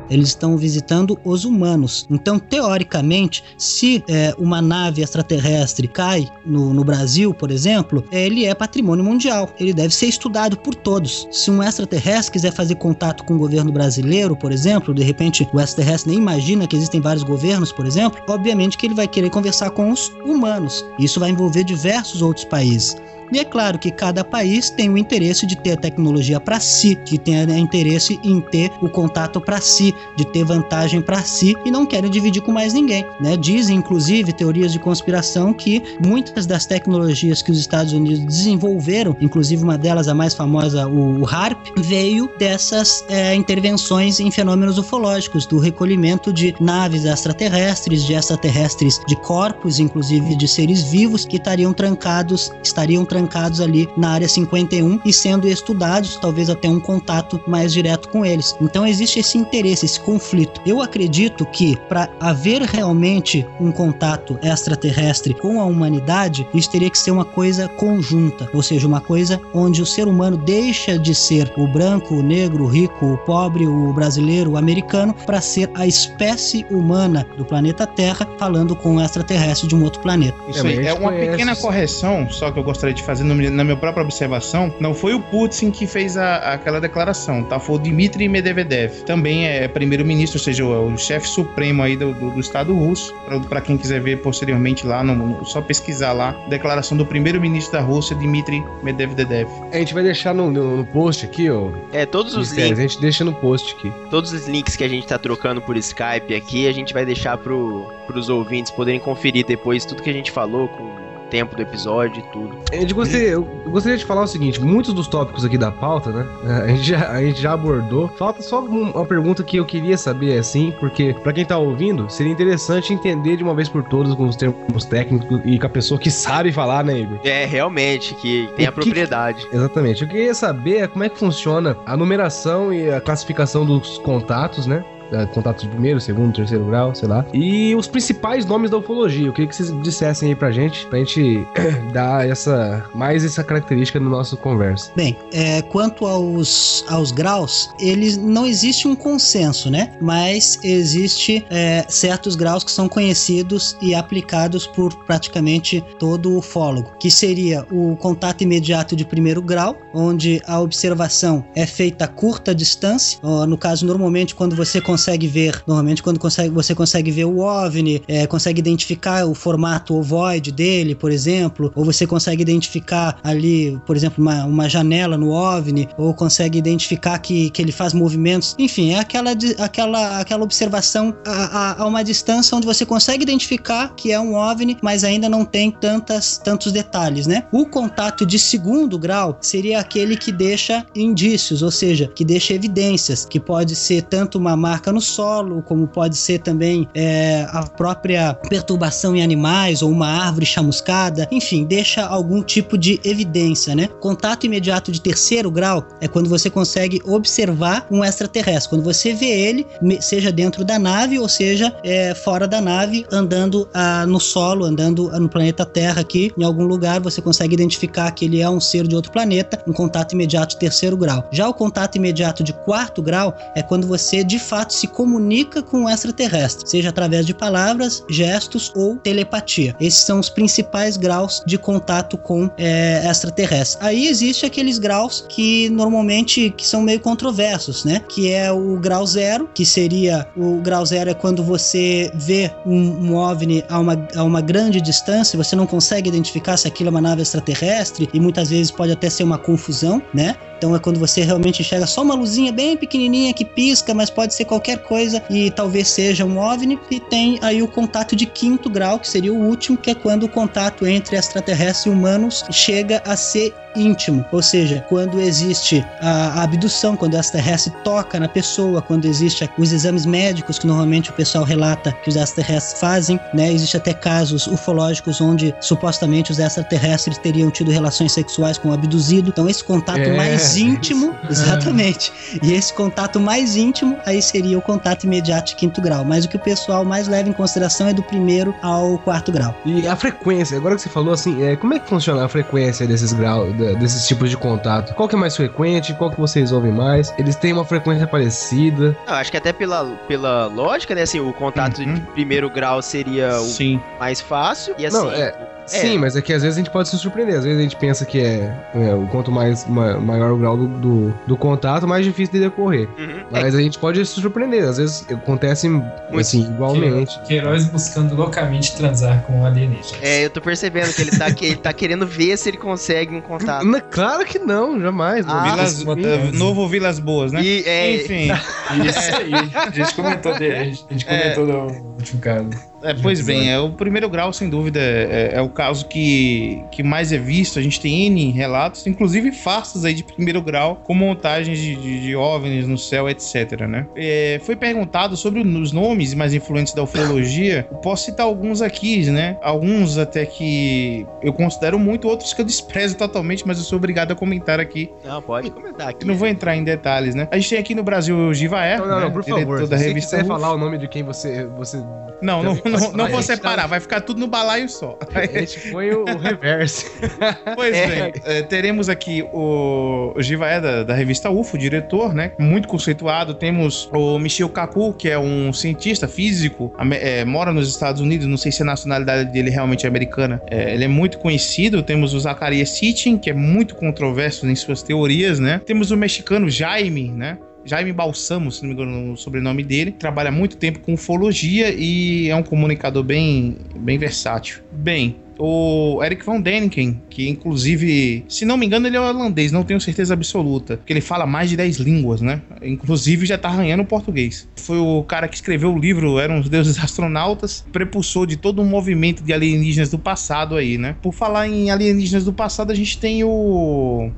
Eles estão visitando os humanos. Então, teoricamente, se é, uma nave extraterrestre cai no, no Brasil, por exemplo, ele é patrimônio mundial. Ele deve ser estudado por todos. Se um extraterrestre quiser fazer contato com o governo brasileiro, por exemplo, de repente o extraterrestre nem imagina que existem vários governos, por exemplo, obviamente que ele vai querer conversar com os humanos. Isso vai envolver diversos outros países. E é claro que cada país tem o interesse de ter a tecnologia para si, que tem o interesse em ter o contato para si, de ter vantagem para si e não querem dividir com mais ninguém. Né? Dizem, inclusive, teorias de conspiração que muitas das tecnologias que os Estados Unidos desenvolveram, inclusive uma delas, a mais famosa, o, o HARP, veio dessas é, intervenções em fenômenos ufológicos, do recolhimento de naves extraterrestres, de extraterrestres de corpos, inclusive de seres vivos, que estariam trancados, estariam trancados ali na área 51 e sendo estudados, talvez até um contato mais direto com eles. Então existe esse interesse, esse conflito. Eu acredito que para haver realmente um contato extraterrestre com a humanidade, isso teria que ser uma coisa conjunta, ou seja, uma coisa onde o ser humano deixa de ser o branco, o negro, o rico, o pobre, o brasileiro, o americano, para ser a espécie humana do planeta Terra falando com um extraterrestre de um outro planeta. Isso É, aí é gente uma conhece pequena correção, só que eu gostaria de fazer no- na minha própria observação. Não foi o Putin que fez a- aquela declaração, tá? Foi o Dmitry Medvedev. Também é primeiro-ministro, ou seja, o, o chefe supremo aí do, do- do Estado russo. Pra- Pra quem quiser ver posteriormente lá, no- no- só pesquisar lá. Declaração do primeiro-ministro da Rússia, Dmitry Medvedev. A gente vai deixar no, no- no post aqui, ó. É, todos os links, a gente deixa no post aqui. todos os links que a gente tá trocando por Skype aqui, a gente vai deixar pro, pros ouvintes poderem conferir depois tudo que a gente falou com o tempo do episódio e tudo. A gente gostaria, eu gostaria de falar o seguinte: muitos dos tópicos aqui da pauta, né? A gente já, a gente já abordou. Falta só um- uma pergunta que eu queria saber, assim, porque pra quem tá ouvindo, seria interessante entender de uma vez por todas com os termos técnicos e com a pessoa que sabe falar, né, Igor? É, realmente, que tem a O que- propriedade. Exatamente. Eu queria saber é como é que funciona a numeração e a classificação dos contatos, né? Da- Contatos de primeiro, segundo, terceiro grau, sei lá. E os principais nomes da ufologia. Eu queria que vocês dissessem aí pra gente, pra gente dar essa mais essa característica no nosso conversa. Bem, é, quanto aos, aos graus, eles não existe um consenso, né? Mas existe é, certos graus que são conhecidos e aplicados por praticamente todo ufólogo, que seria o contato imediato de primeiro grau, onde a observação é feita a curta distância. No caso, normalmente, quando você consegue ver, normalmente quando consegue, você consegue ver o OVNI, é, consegue identificar o formato ovoide dele, por exemplo, ou você consegue identificar ali, por exemplo, uma, uma janela no OVNI, ou consegue identificar que, que ele faz movimentos. Enfim, é aquela, aquela, aquela observação a, a, a uma distância onde você consegue identificar que é um OVNI, mas ainda não tem tantas, tantos detalhes, né? O contato de segundo grau seria aquele que deixa indícios, ou seja, que deixa evidências, que pode ser tanto uma marca no solo, como pode ser também é, a própria perturbação em animais ou uma árvore chamuscada, enfim, deixa algum tipo de evidência, né? Contato imediato de terceiro grau é quando você consegue observar um extraterrestre, quando você vê ele, seja dentro da nave ou seja é, fora da nave, andando ah, no solo, andando ah, no planeta Terra aqui, em algum lugar você consegue identificar que ele é um ser de outro planeta, um contato imediato de terceiro grau. Já o contato imediato de quarto grau é quando você de fato se comunica com o extraterrestre, seja através de palavras, gestos ou telepatia. Esses são os principais graus de contato com é, extraterrestres. Aí existe aqueles graus que normalmente que são meio controversos, né? Que é o grau zero, que seria o grau zero é quando você vê um, um OVNI a uma, a uma grande distância, você não consegue identificar se aquilo é uma nave extraterrestre e muitas vezes pode até ser uma confusão, né? Então é quando você realmente enxerga só uma luzinha bem pequenininha que pisca, mas pode ser qualquer coisa e talvez seja um OVNI. E tem aí o contato de quinto grau, que seria o último, que é quando o contato entre extraterrestres e humanos chega a ser íntimo, ou seja, quando existe a, abdução, quando o extraterrestre toca na pessoa, quando existe os exames médicos que normalmente o pessoal relata que os extraterrestres fazem, né? Existe até casos ufológicos onde supostamente os extraterrestres teriam tido relações sexuais com o abduzido. Então esse contato É. mais íntimo, exatamente. E esse contato mais íntimo aí seria o contato imediato de quinto grau. Mas o que o pessoal mais leva em consideração é do primeiro ao quarto grau. E a frequência, agora que você falou assim, é, como é que funciona a frequência desses graus, da- desses tipos de contato? Qual que é mais frequente? Qual que vocês ouvem mais? Eles têm uma frequência parecida? Não, acho que até pela, pela lógica, né? Assim, o contato Uhum. de primeiro grau seria o Sim. mais fácil. E assim. Não, é, Sim, mas é que às vezes a gente pode se surpreender. Às vezes a gente pensa que é, é, o quanto mais ma- maior o grau do, do, do contato, mais difícil de decorrer. Uhum. É, Mas a gente pode se surpreender. Às vezes acontece assim, igualmente. Queiroz buscando loucamente transar com alienígenas. é, eu tô percebendo que ele tá, que ele tá querendo ver se ele consegue um contato. Não, claro que não, jamais. Ah, Vilas, mas- eh, novo Vilas Boas, né? E, é, Enfim, Isso aí. A gente comentou dele. A gente comentou no último caso. É, pois bem, é, o primeiro grau, sem dúvida, é, é o caso que, que mais é visto. A gente tem N relatos, inclusive farsas aí de primeiro grau, com montagens de, de, de OVNIs no céu, etc, né? É, foi perguntado sobre os nomes mais influentes da ufologia. Eu posso citar alguns aqui, né? Alguns até que eu considero muito, outros que eu desprezo totalmente, mas eu sou obrigado a comentar aqui. não, pode comentar aqui. Não vou entrar em detalhes, né? A gente tem aqui no Brasil o Givaer, Não, não, né? não, por diretor favor. Se da você revista quiser Ruf. falar o nome de quem você. você Não, não, não, não vou separar, vai ficar tudo no balaio só. gente põe o, o reverse. Pois É. bem, teremos aqui o, o Givaé da, da revista UFO, diretor, né? Muito conceituado. Temos o Michio Kaku, que é um cientista físico, eh, mora nos Estados Unidos, não sei se a nacionalidade dele realmente é americana. Eh, ele é muito conhecido. Temos o Zacarias Sitchin, que é muito controverso em suas teorias, né? Temos o mexicano Jaime, né? Jaime Balsamo, se não me engano o sobrenome dele, trabalha muito tempo com ufologia e é um comunicador bem, bem versátil. Bem, o Eric Van Deniken, que inclusive, se não me engano, ele é holandês, não tenho certeza absoluta, porque ele fala mais de 10 línguas, né? Inclusive já tá arranhando o português. Foi o cara que escreveu o livro Eram os Deuses Astronautas, prepulsou de todo um movimento de alienígenas do passado aí, né? Por falar em alienígenas do passado, a gente tem o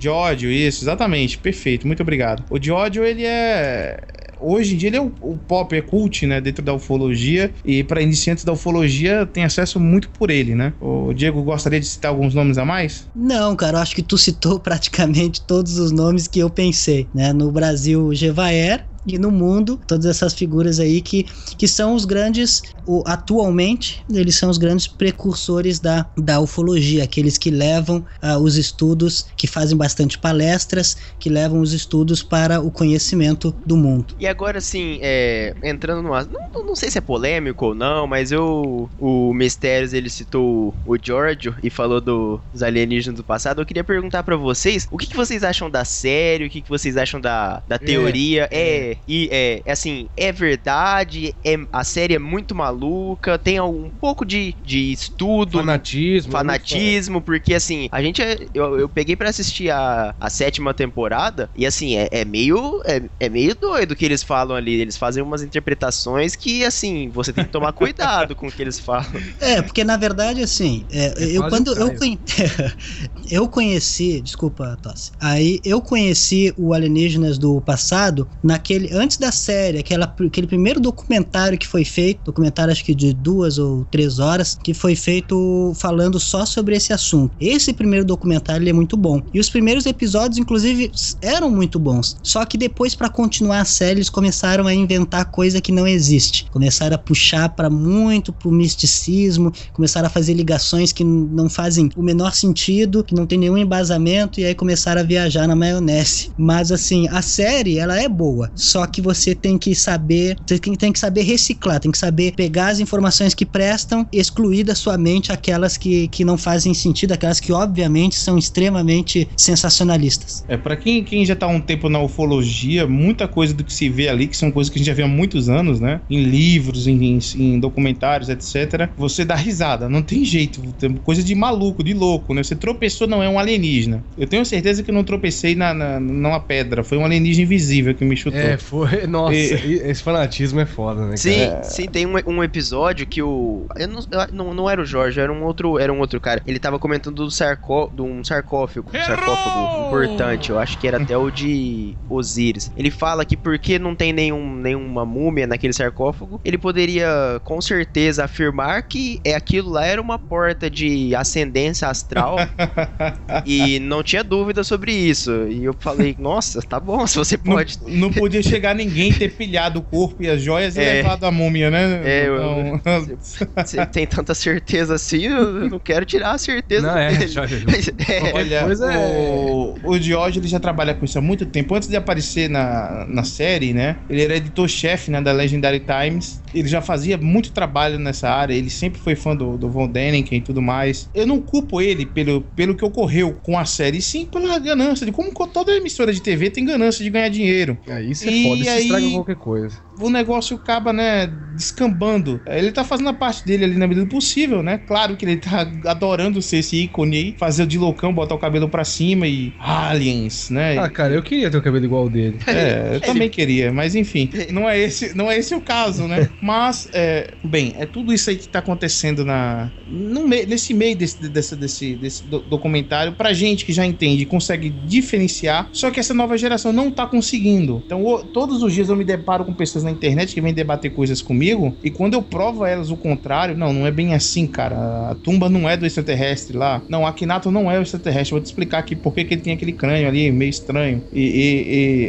Giorgio, isso, exatamente, perfeito, muito obrigado. O Giorgio, ele é. Hoje em dia ele é o, o pop, é cult, né, dentro da ufologia, e para iniciantes da ufologia tem acesso muito por ele, né? O Diego gostaria de citar alguns nomes a mais? Não, cara, eu acho que tu citou praticamente todos os nomes que eu pensei, né? No Brasil, Gevaer e no mundo, todas essas figuras aí que, que são os grandes, o, atualmente, eles são os grandes precursores da, da ufologia, aqueles que levam ah, os estudos, que fazem bastante palestras, que levam os estudos para o conhecimento do mundo. E agora, assim, é, entrando no assunto, não, não sei se é polêmico ou não, mas eu, o Mistérios, ele citou o Giorgio e falou do- dos alienígenas do passado. Eu queria perguntar pra vocês, o que, que vocês acham da série, o que, que vocês acham da, da teoria? É, E é, é assim, é verdade, é, a série é muito maluca, tem um pouco de, de estudo, Fanatismo. fanatismo, porque assim, a gente é, eu, eu peguei pra assistir a, a sétima temporada e assim, é, é meio é, é meio doido o que eles falam ali, eles fazem umas interpretações que assim, você tem que tomar cuidado com o que eles falam. É, porque na verdade, assim, é, É eu quando eu, conhe- eu conheci, desculpa, Tosse. Aí eu conheci o Alienígenas do passado naquele antes da série, aquela, aquele primeiro documentário que foi feito, documentário acho que de duas ou três horas, que foi feito falando só sobre esse assunto. Esse primeiro documentário é muito bom. E os primeiros episódios, inclusive, eram muito bons. Só que depois, pra continuar a série, eles começaram a inventar coisa que não existe. Começaram a puxar pra muito pro misticismo, começaram a fazer ligações que não fazem o menor sentido, que não tem nenhum embasamento, e aí começaram a viajar na maionese. Mas assim, a série, ela é boa. Só que você tem que saber, você tem, tem que saber reciclar, tem que saber pegar as informações que prestam, excluir da sua mente aquelas que, que não fazem sentido, aquelas que obviamente são extremamente sensacionalistas. É, pra quem, quem já tá um tempo na ufologia, muita coisa do que se vê ali, que são coisas que a gente já vê há muitos anos, né? Em livros, em, em- em documentários, etc. Você dá risada, não tem jeito. Tem coisa de maluco, de louco, né? Você tropeçou, não é um alienígena. Eu tenho certeza que eu não tropecei na, na, numa pedra, foi um alienígena invisível que me chutou. É, foi. Nossa, E- esse fanatismo é foda, né? Sim, cara? sim, tem um, um episódio que o. Eu não, eu não, não era o Jorge, era um outro, era um outro cara. Ele tava comentando do sarcó, de um sarcófago, um sarcófago importante. Eu acho que era até o de Osíris. Ele fala que porque não tem nenhum, nenhuma múmia naquele sarcófago, ele poderia com certeza afirmar que é aquilo lá era uma porta de ascendência astral e não tinha dúvida sobre isso. E eu falei, nossa, tá bom, se você Não, pode não podia chegar ninguém ter pilhado o corpo e as joias e É. levado a múmia, né? É, eu- Então, Você tem tanta certeza assim, eu eu não quero tirar a certeza Não, é, dele. Jorge. É, Olha, coisa o, o George ele já trabalha com isso há muito tempo. Antes de aparecer na, na série, né? Ele era editor-chefe né, da Legendary Times. Ele já fazia muito trabalho nessa área. Ele sempre foi fã do, do Von Däniken e tudo mais. Eu não culpo ele pelo, pelo que ocorreu com a série, e sim pela ganância. De como toda emissora de TV tem ganância de ganhar dinheiro. Aí isso é E foda, isso aí- estraga qualquer coisa. O negócio acaba, né, descambando. Ele tá fazendo a parte dele ali na medida do possível, né? Claro que ele tá adorando ser esse ícone aí, fazer o de loucão, botar o cabelo pra cima e aliens, né? Ah, cara, eu queria ter o cabelo igual o dele. É, eu também queria, mas enfim, não é esse, não é esse o caso, né? Mas, é, bem, é tudo isso aí que tá acontecendo na, no me- nesse meio desse, desse, desse, desse do- documentário, pra gente que já entende, consegue diferenciar, só que essa nova geração não tá conseguindo. Então, o- todos os dias eu me deparo com pessoas na internet que vêm debater coisas comigo, e quando eu provo a elas o contrário, não, não é bem assim, cara. A tumba não é do extraterrestre lá. Não, Akinato não é o extraterrestre. Vou te explicar aqui por que que ele tem aquele crânio ali, meio estranho. E, e-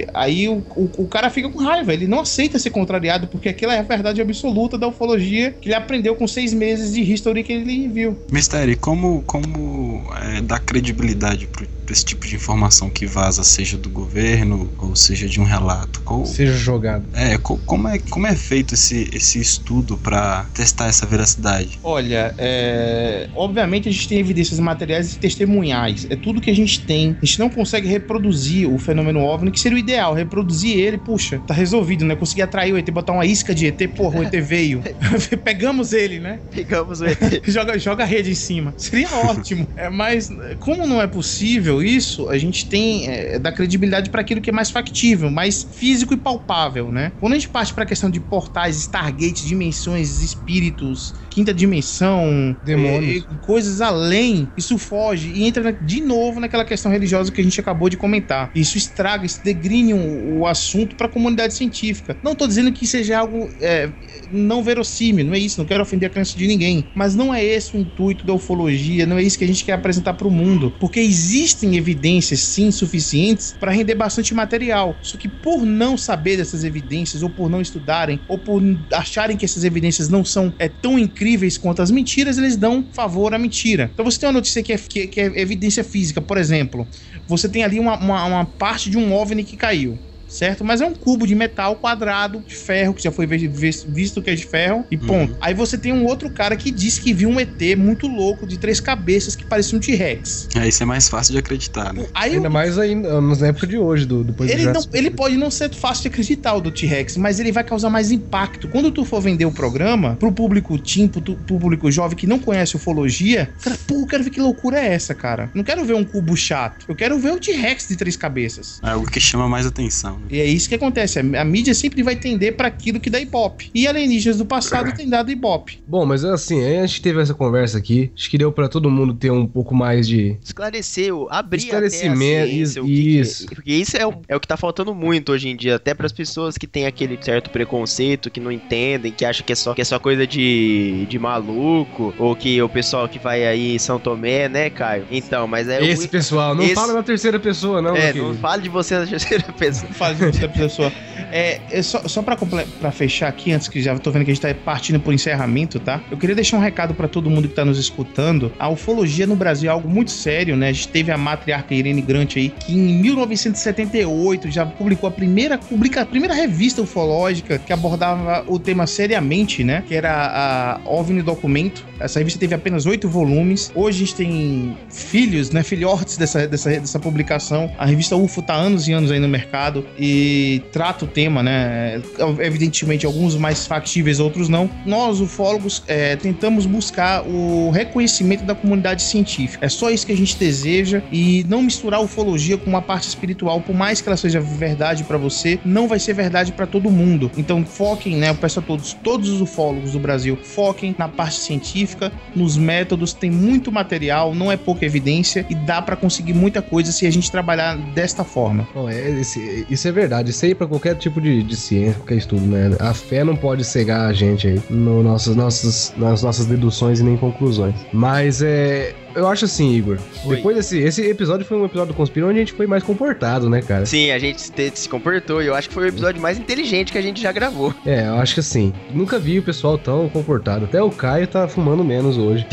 e aí o, o, o cara fica com raiva, ele não aceita ser contrariado, porque aquela é a verdade absoluta da ufologia que ele aprendeu com seis meses de history que ele viu. Mistério, como, como é, dar credibilidade pra pra esse tipo de informação que vaza, seja do governo ou seja de um relato? Qual- Seja jogado. é, co- como é, como é feito esse, esse estudo pra testar essa veracidade? Olha, é, obviamente a gente tem evidências materiais e testemunhais. É tudo que a gente tem. A gente não consegue reproduzir o fenômeno OVNI, que seria o ideal. Reproduzir ele, puxa, tá resolvido, né? Conseguir atrair o ET, botar uma isca de ET, porra, o ET veio. Pegamos ele, né? Pegamos o ET. joga, joga a rede em cima. Seria ótimo. É, mas, como não é possível isso, a gente tem é, dar credibilidade para aquilo que é mais factível, mais físico e palpável, né? Quando a gente parte para a questão de portais, Stargate, dimensões, espíritos, quinta dimensão, Demônios. é, coisas além, isso foge e entra de novo naquela questão religiosa que a gente acabou de comentar. Isso estraga, isso degrine o, o assunto para a comunidade científica. Não tô dizendo que seja algo é, não verossímil, não é isso, não quero ofender a crença de ninguém, mas não é esse o intuito da ufologia, não é isso que a gente quer apresentar para o mundo, porque existem evidências sim suficientes para render bastante material. Só que por não saber dessas evidências ou por não estudarem ou por acharem que essas evidências não são é, tão incríveis quanto as mentiras, eles dão favor à mentira. Então você tem uma notícia que é, que, que é evidência física, por exemplo, você tem ali uma, uma, uma parte de um OVNI que caiu. Certo? Mas é um cubo de metal quadrado, de ferro, que já foi vi- vi- visto que é de ferro, e ponto. Aí você tem um outro cara que diz que viu um ET muito louco, de três cabeças, que parecia um T-Rex. É, isso é mais fácil de acreditar, né? Aí Ainda o- mais aí na época de hoje, do, depois do ele, não, Jurassic ele pode não ser fácil de acreditar o do T-Rex, mas ele vai causar mais impacto. Quando tu for vender o programa pro público teen, pro, tu- pro público jovem que não conhece ufologia, cara, pô, eu quero ver que loucura é essa, cara. Não quero ver um cubo chato. Eu quero ver o T-Rex de três cabeças. É algo que chama mais atenção. E é isso que acontece. A, a mídia sempre vai tender para aquilo que dá ibope. E alienígenas do passado têm dado ibope. Bom, mas assim, a gente teve essa conversa aqui. Acho que deu pra todo mundo ter um pouco mais de. Esclarecer, o- abrir Esclarecimento, até a ciência, o que que- isso. porque isso é o, é o que tá faltando muito hoje em dia, até pras pessoas que têm aquele certo preconceito, que não entendem, que acham que é só, que é só coisa de, de maluco, ou que o pessoal que vai aí em São Tomé, né, Caio? Então, mas é... Esse o, pessoal, não esse- fala na terceira pessoa, não. É, não fale de você na terceira pessoa. Isso da pessoa. É, só, só pra, pra fechar aqui, antes que já tô vendo que a gente tá partindo pro encerramento, tá? Eu queria deixar um recado pra todo mundo que tá nos escutando. A ufologia no Brasil é algo muito sério, né? A gente teve a matriarca Irene Grant aí, que em 1978 já publicou a primeira, publica, a primeira revista ufológica que abordava o tema seriamente, né? Que era a OVNI Documento. Essa revista teve apenas oito volumes. Hoje a gente tem filhos, né? Filhotes dessa, dessa, dessa publicação. A revista UFO tá anos e anos aí no mercado e trata o tema, né? Evidentemente, alguns mais factíveis, outros não. Nós, ufólogos, é, tentamos buscar o reconhecimento da comunidade científica. É só isso que a gente deseja e não misturar ufologia com uma parte espiritual, por mais que ela seja verdade pra você, não vai ser verdade pra todo mundo. Então, foquem, né? Eu peço a todos, todos os ufólogos do Brasil, foquem na parte científica, nos métodos. Tem muito material, não é pouca evidência e dá pra conseguir muita coisa se a gente trabalhar desta forma. Bom, é, esse- isso é verdade. Isso aí pra qualquer tipo de, de ciência, qualquer estudo, né? A fé não pode cegar a gente aí no nossos, nossos, nas nossas deduções e nem conclusões. Mas é. Eu acho assim, Igor. Oi. Depois desse. Esse episódio foi um episódio do Conspira onde a gente foi mais comportado, né, cara? Sim, a gente se, comportou e eu acho que foi o episódio mais inteligente que a gente já gravou. É, eu acho que assim. Nunca vi o pessoal tão comportado. Até o Caio tá fumando menos hoje.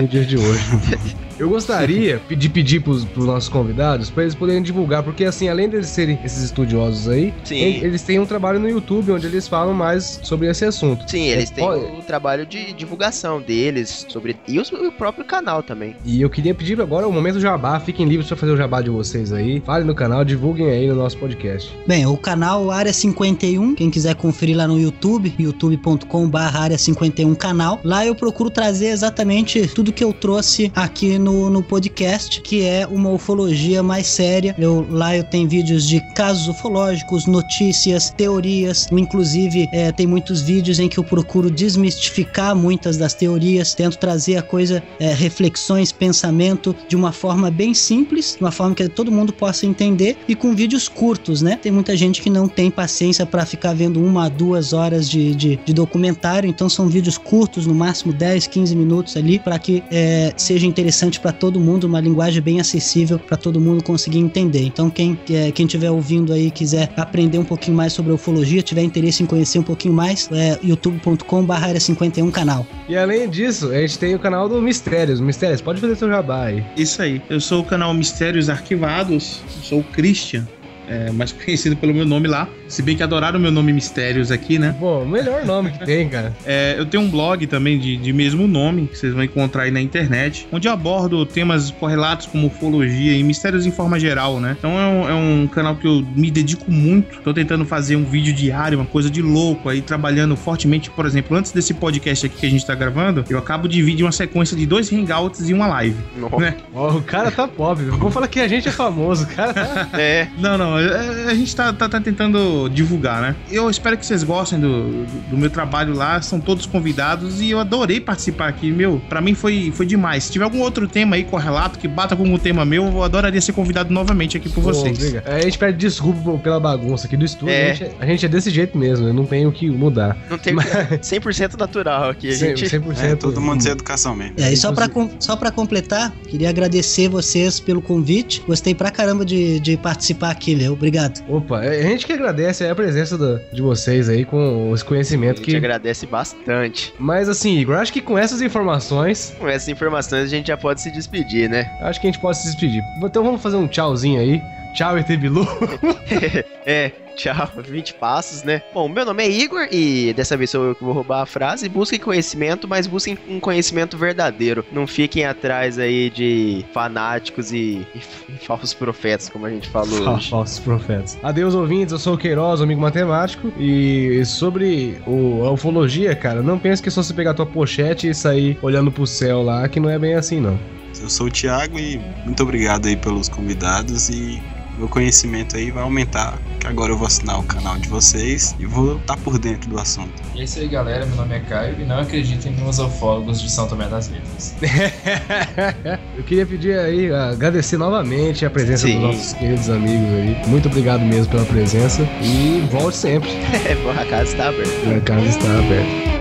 no dia de hoje. Eu gostaria de pedir pros, pros nossos convidados pra eles poderem divulgar, porque assim, além deles serem esses estudiosos aí, Sim. eles têm um trabalho no YouTube onde eles falam mais sobre esse assunto. Sim, eles É, têm pode- o trabalho de divulgação deles sobre. E o próprio canal também. E eu queria pedir agora o momento jabá, fiquem livres pra fazer o jabá de vocês aí. Falem no canal, divulguem aí no nosso podcast. Bem, o canal Área 51, quem quiser conferir lá no YouTube, youtube.com.br Área 51 canal. Lá eu procuro trazer exatamente tudo que eu trouxe aqui no, no podcast, que é uma ufologia mais séria. Eu, lá eu tenho vídeos de casos ufológicos, notícias, teorias. Inclusive, é, tem muitos vídeos em que eu procuro desmistificar muitas das teorias, tento trazer a coisa, é, reflexões, pensamento de uma forma bem simples, de uma forma que todo mundo possa entender e com vídeos curtos, né? Tem muita gente que não tem paciência para ficar vendo uma, duas horas de, de, de documentário, então são vídeos curtos, no máximo 10, 15 minutos ali, para que é, seja interessante para todo mundo, uma linguagem bem acessível para todo mundo conseguir entender. Então, quem é, quem estiver ouvindo aí quiser aprender um pouquinho mais sobre ufologia, tiver interesse em conhecer um pouquinho mais, é youtube.com/barra 51 canal. E além disso, a gente tem o canal do Mistérios. Mistérios, pode fazer seu jabá aí. Isso aí. Eu sou o canal Mistérios Arquivados. Eu sou o Christian. É, mais conhecido pelo meu nome lá. Se bem que adoraram o meu nome Mistérios aqui, né? Bom, o melhor nome que tem, cara. É, eu tenho um blog também de, de mesmo nome, que vocês vão encontrar aí na internet, onde eu abordo temas correlatos como ufologia e mistérios em forma geral, né? Então é um, é um canal que eu me dedico muito. Tô tentando fazer um vídeo diário, uma coisa de louco aí, trabalhando fortemente. Por exemplo, antes desse podcast aqui que a gente tá gravando, eu acabo de dividir uma sequência de dois hangouts e uma live. Nossa. Né? Ó, o cara tá pobre. Vamos falar que a gente é famoso. O cara tá. É, Não, não, a gente tá, tá, tá tentando divulgar, né? Eu espero que vocês gostem do, do, do meu trabalho lá, são todos convidados e eu adorei participar aqui, meu, pra mim foi, foi demais. Se tiver algum outro tema aí correlato que bata com o tema meu, eu adoraria ser convidado novamente aqui por Pô, vocês. obrigado. É, a gente pede desculpa pela bagunça aqui do estúdio. É. A, gente é, a gente é desse jeito mesmo, eu não tenho o que mudar. não tem 100% natural aqui. A gente... 100%. É, todo mundo sem educação mesmo. É, e só pra, com- só pra completar, queria agradecer vocês pelo convite. Gostei pra caramba de, de participar aqui, Léo. Obrigado. Opa, é, a gente que agradece a presença da- de vocês aí com esse A conhecimento gente que. agradece bastante. Mas assim, Igor, acho que com essas informações, Com essas informações a gente já pode se despedir, né? acho que a gente pode se despedir. Então vamos fazer um tchauzinho aí. Tchau, ET Bilu. É, Tchau, 20 passos, né? Bom, meu nome é Igor e dessa vez sou eu que vou roubar a frase. Busquem conhecimento, mas busquem um conhecimento verdadeiro. Não fiquem atrás aí de fanáticos e, e, e falsos profetas, como a gente falou hoje. Falsos profetas. Adeus, ouvintes. Eu sou o Queiroz, amigo matemático. E sobre o, a ufologia, cara, não pense que é só você pegar a tua pochete e sair olhando pro céu lá, que não é bem assim, não. Eu sou o Thiago e muito obrigado aí pelos convidados e meu conhecimento aí vai aumentar, que agora eu vou assinar o canal de vocês e vou estar por dentro do assunto. E é isso aí, galera. Meu nome é Caio e não acreditem nos ufólogos de São Tomé das Letras. Eu queria pedir aí, agradecer novamente a presença Sim. dos nossos queridos amigos aí. Muito obrigado mesmo pela presença e volte sempre. É, a casa está aberta. A casa está aberta.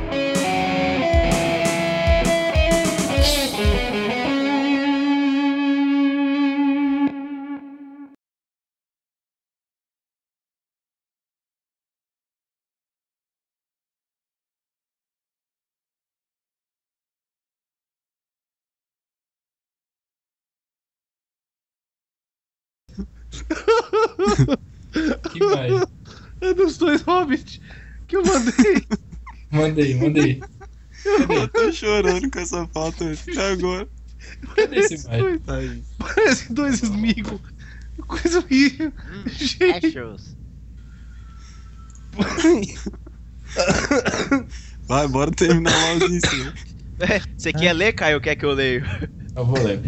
É dos dois hobbits que eu mandei. Mandei, mandei. Eu tô chorando com essa foto até agora. Cadê esse? Aí. Parece dois amigos. Coisa horrível. Gente, Vai, bora terminar logo isso. né? É, Você quer ler, Caio, quer que eu leio? Eu vou ler.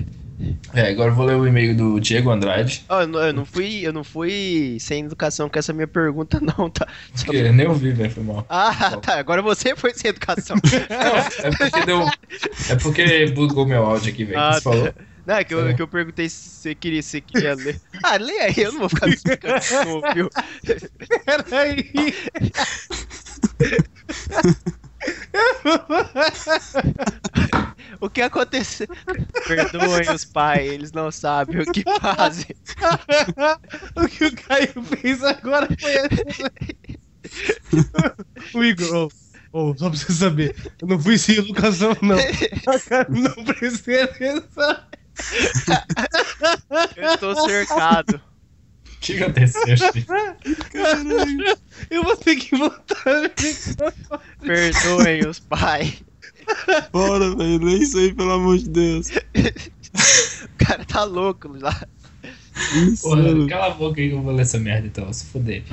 É, agora eu vou ler o e-mail do Diego Andrade. Ó, eu, não, eu não fui, eu não fui sem educação com essa minha pergunta, não, tá? Só- Porque nem ouvi, velho, foi mal. Ah, tá. Agora você foi sem educação. Não, é porque deu. É porque bugou meu áudio aqui, velho. Ah, Você falou? Não, é que eu, É. que eu perguntei se você queria, se queria ler. Ah, lê aí, eu não vou ficar me explicando de novo, viu? peraí. O que aconteceu? Perdoem os pais, eles não sabem o que fazem. o que o Caio fez agora foi o Igor, ô, ô, só pra você saber, eu não fui sem educação, não. Não atenção. Eu estou cercado. O que aconteceu, Chico? Eu vou ter que voltar. Perdoem os pais. Bora, velho. Nem sei, pelo amor de Deus. O cara tá louco lá. Porra, cala a boca aí que eu vou ler essa merda então, se fuder.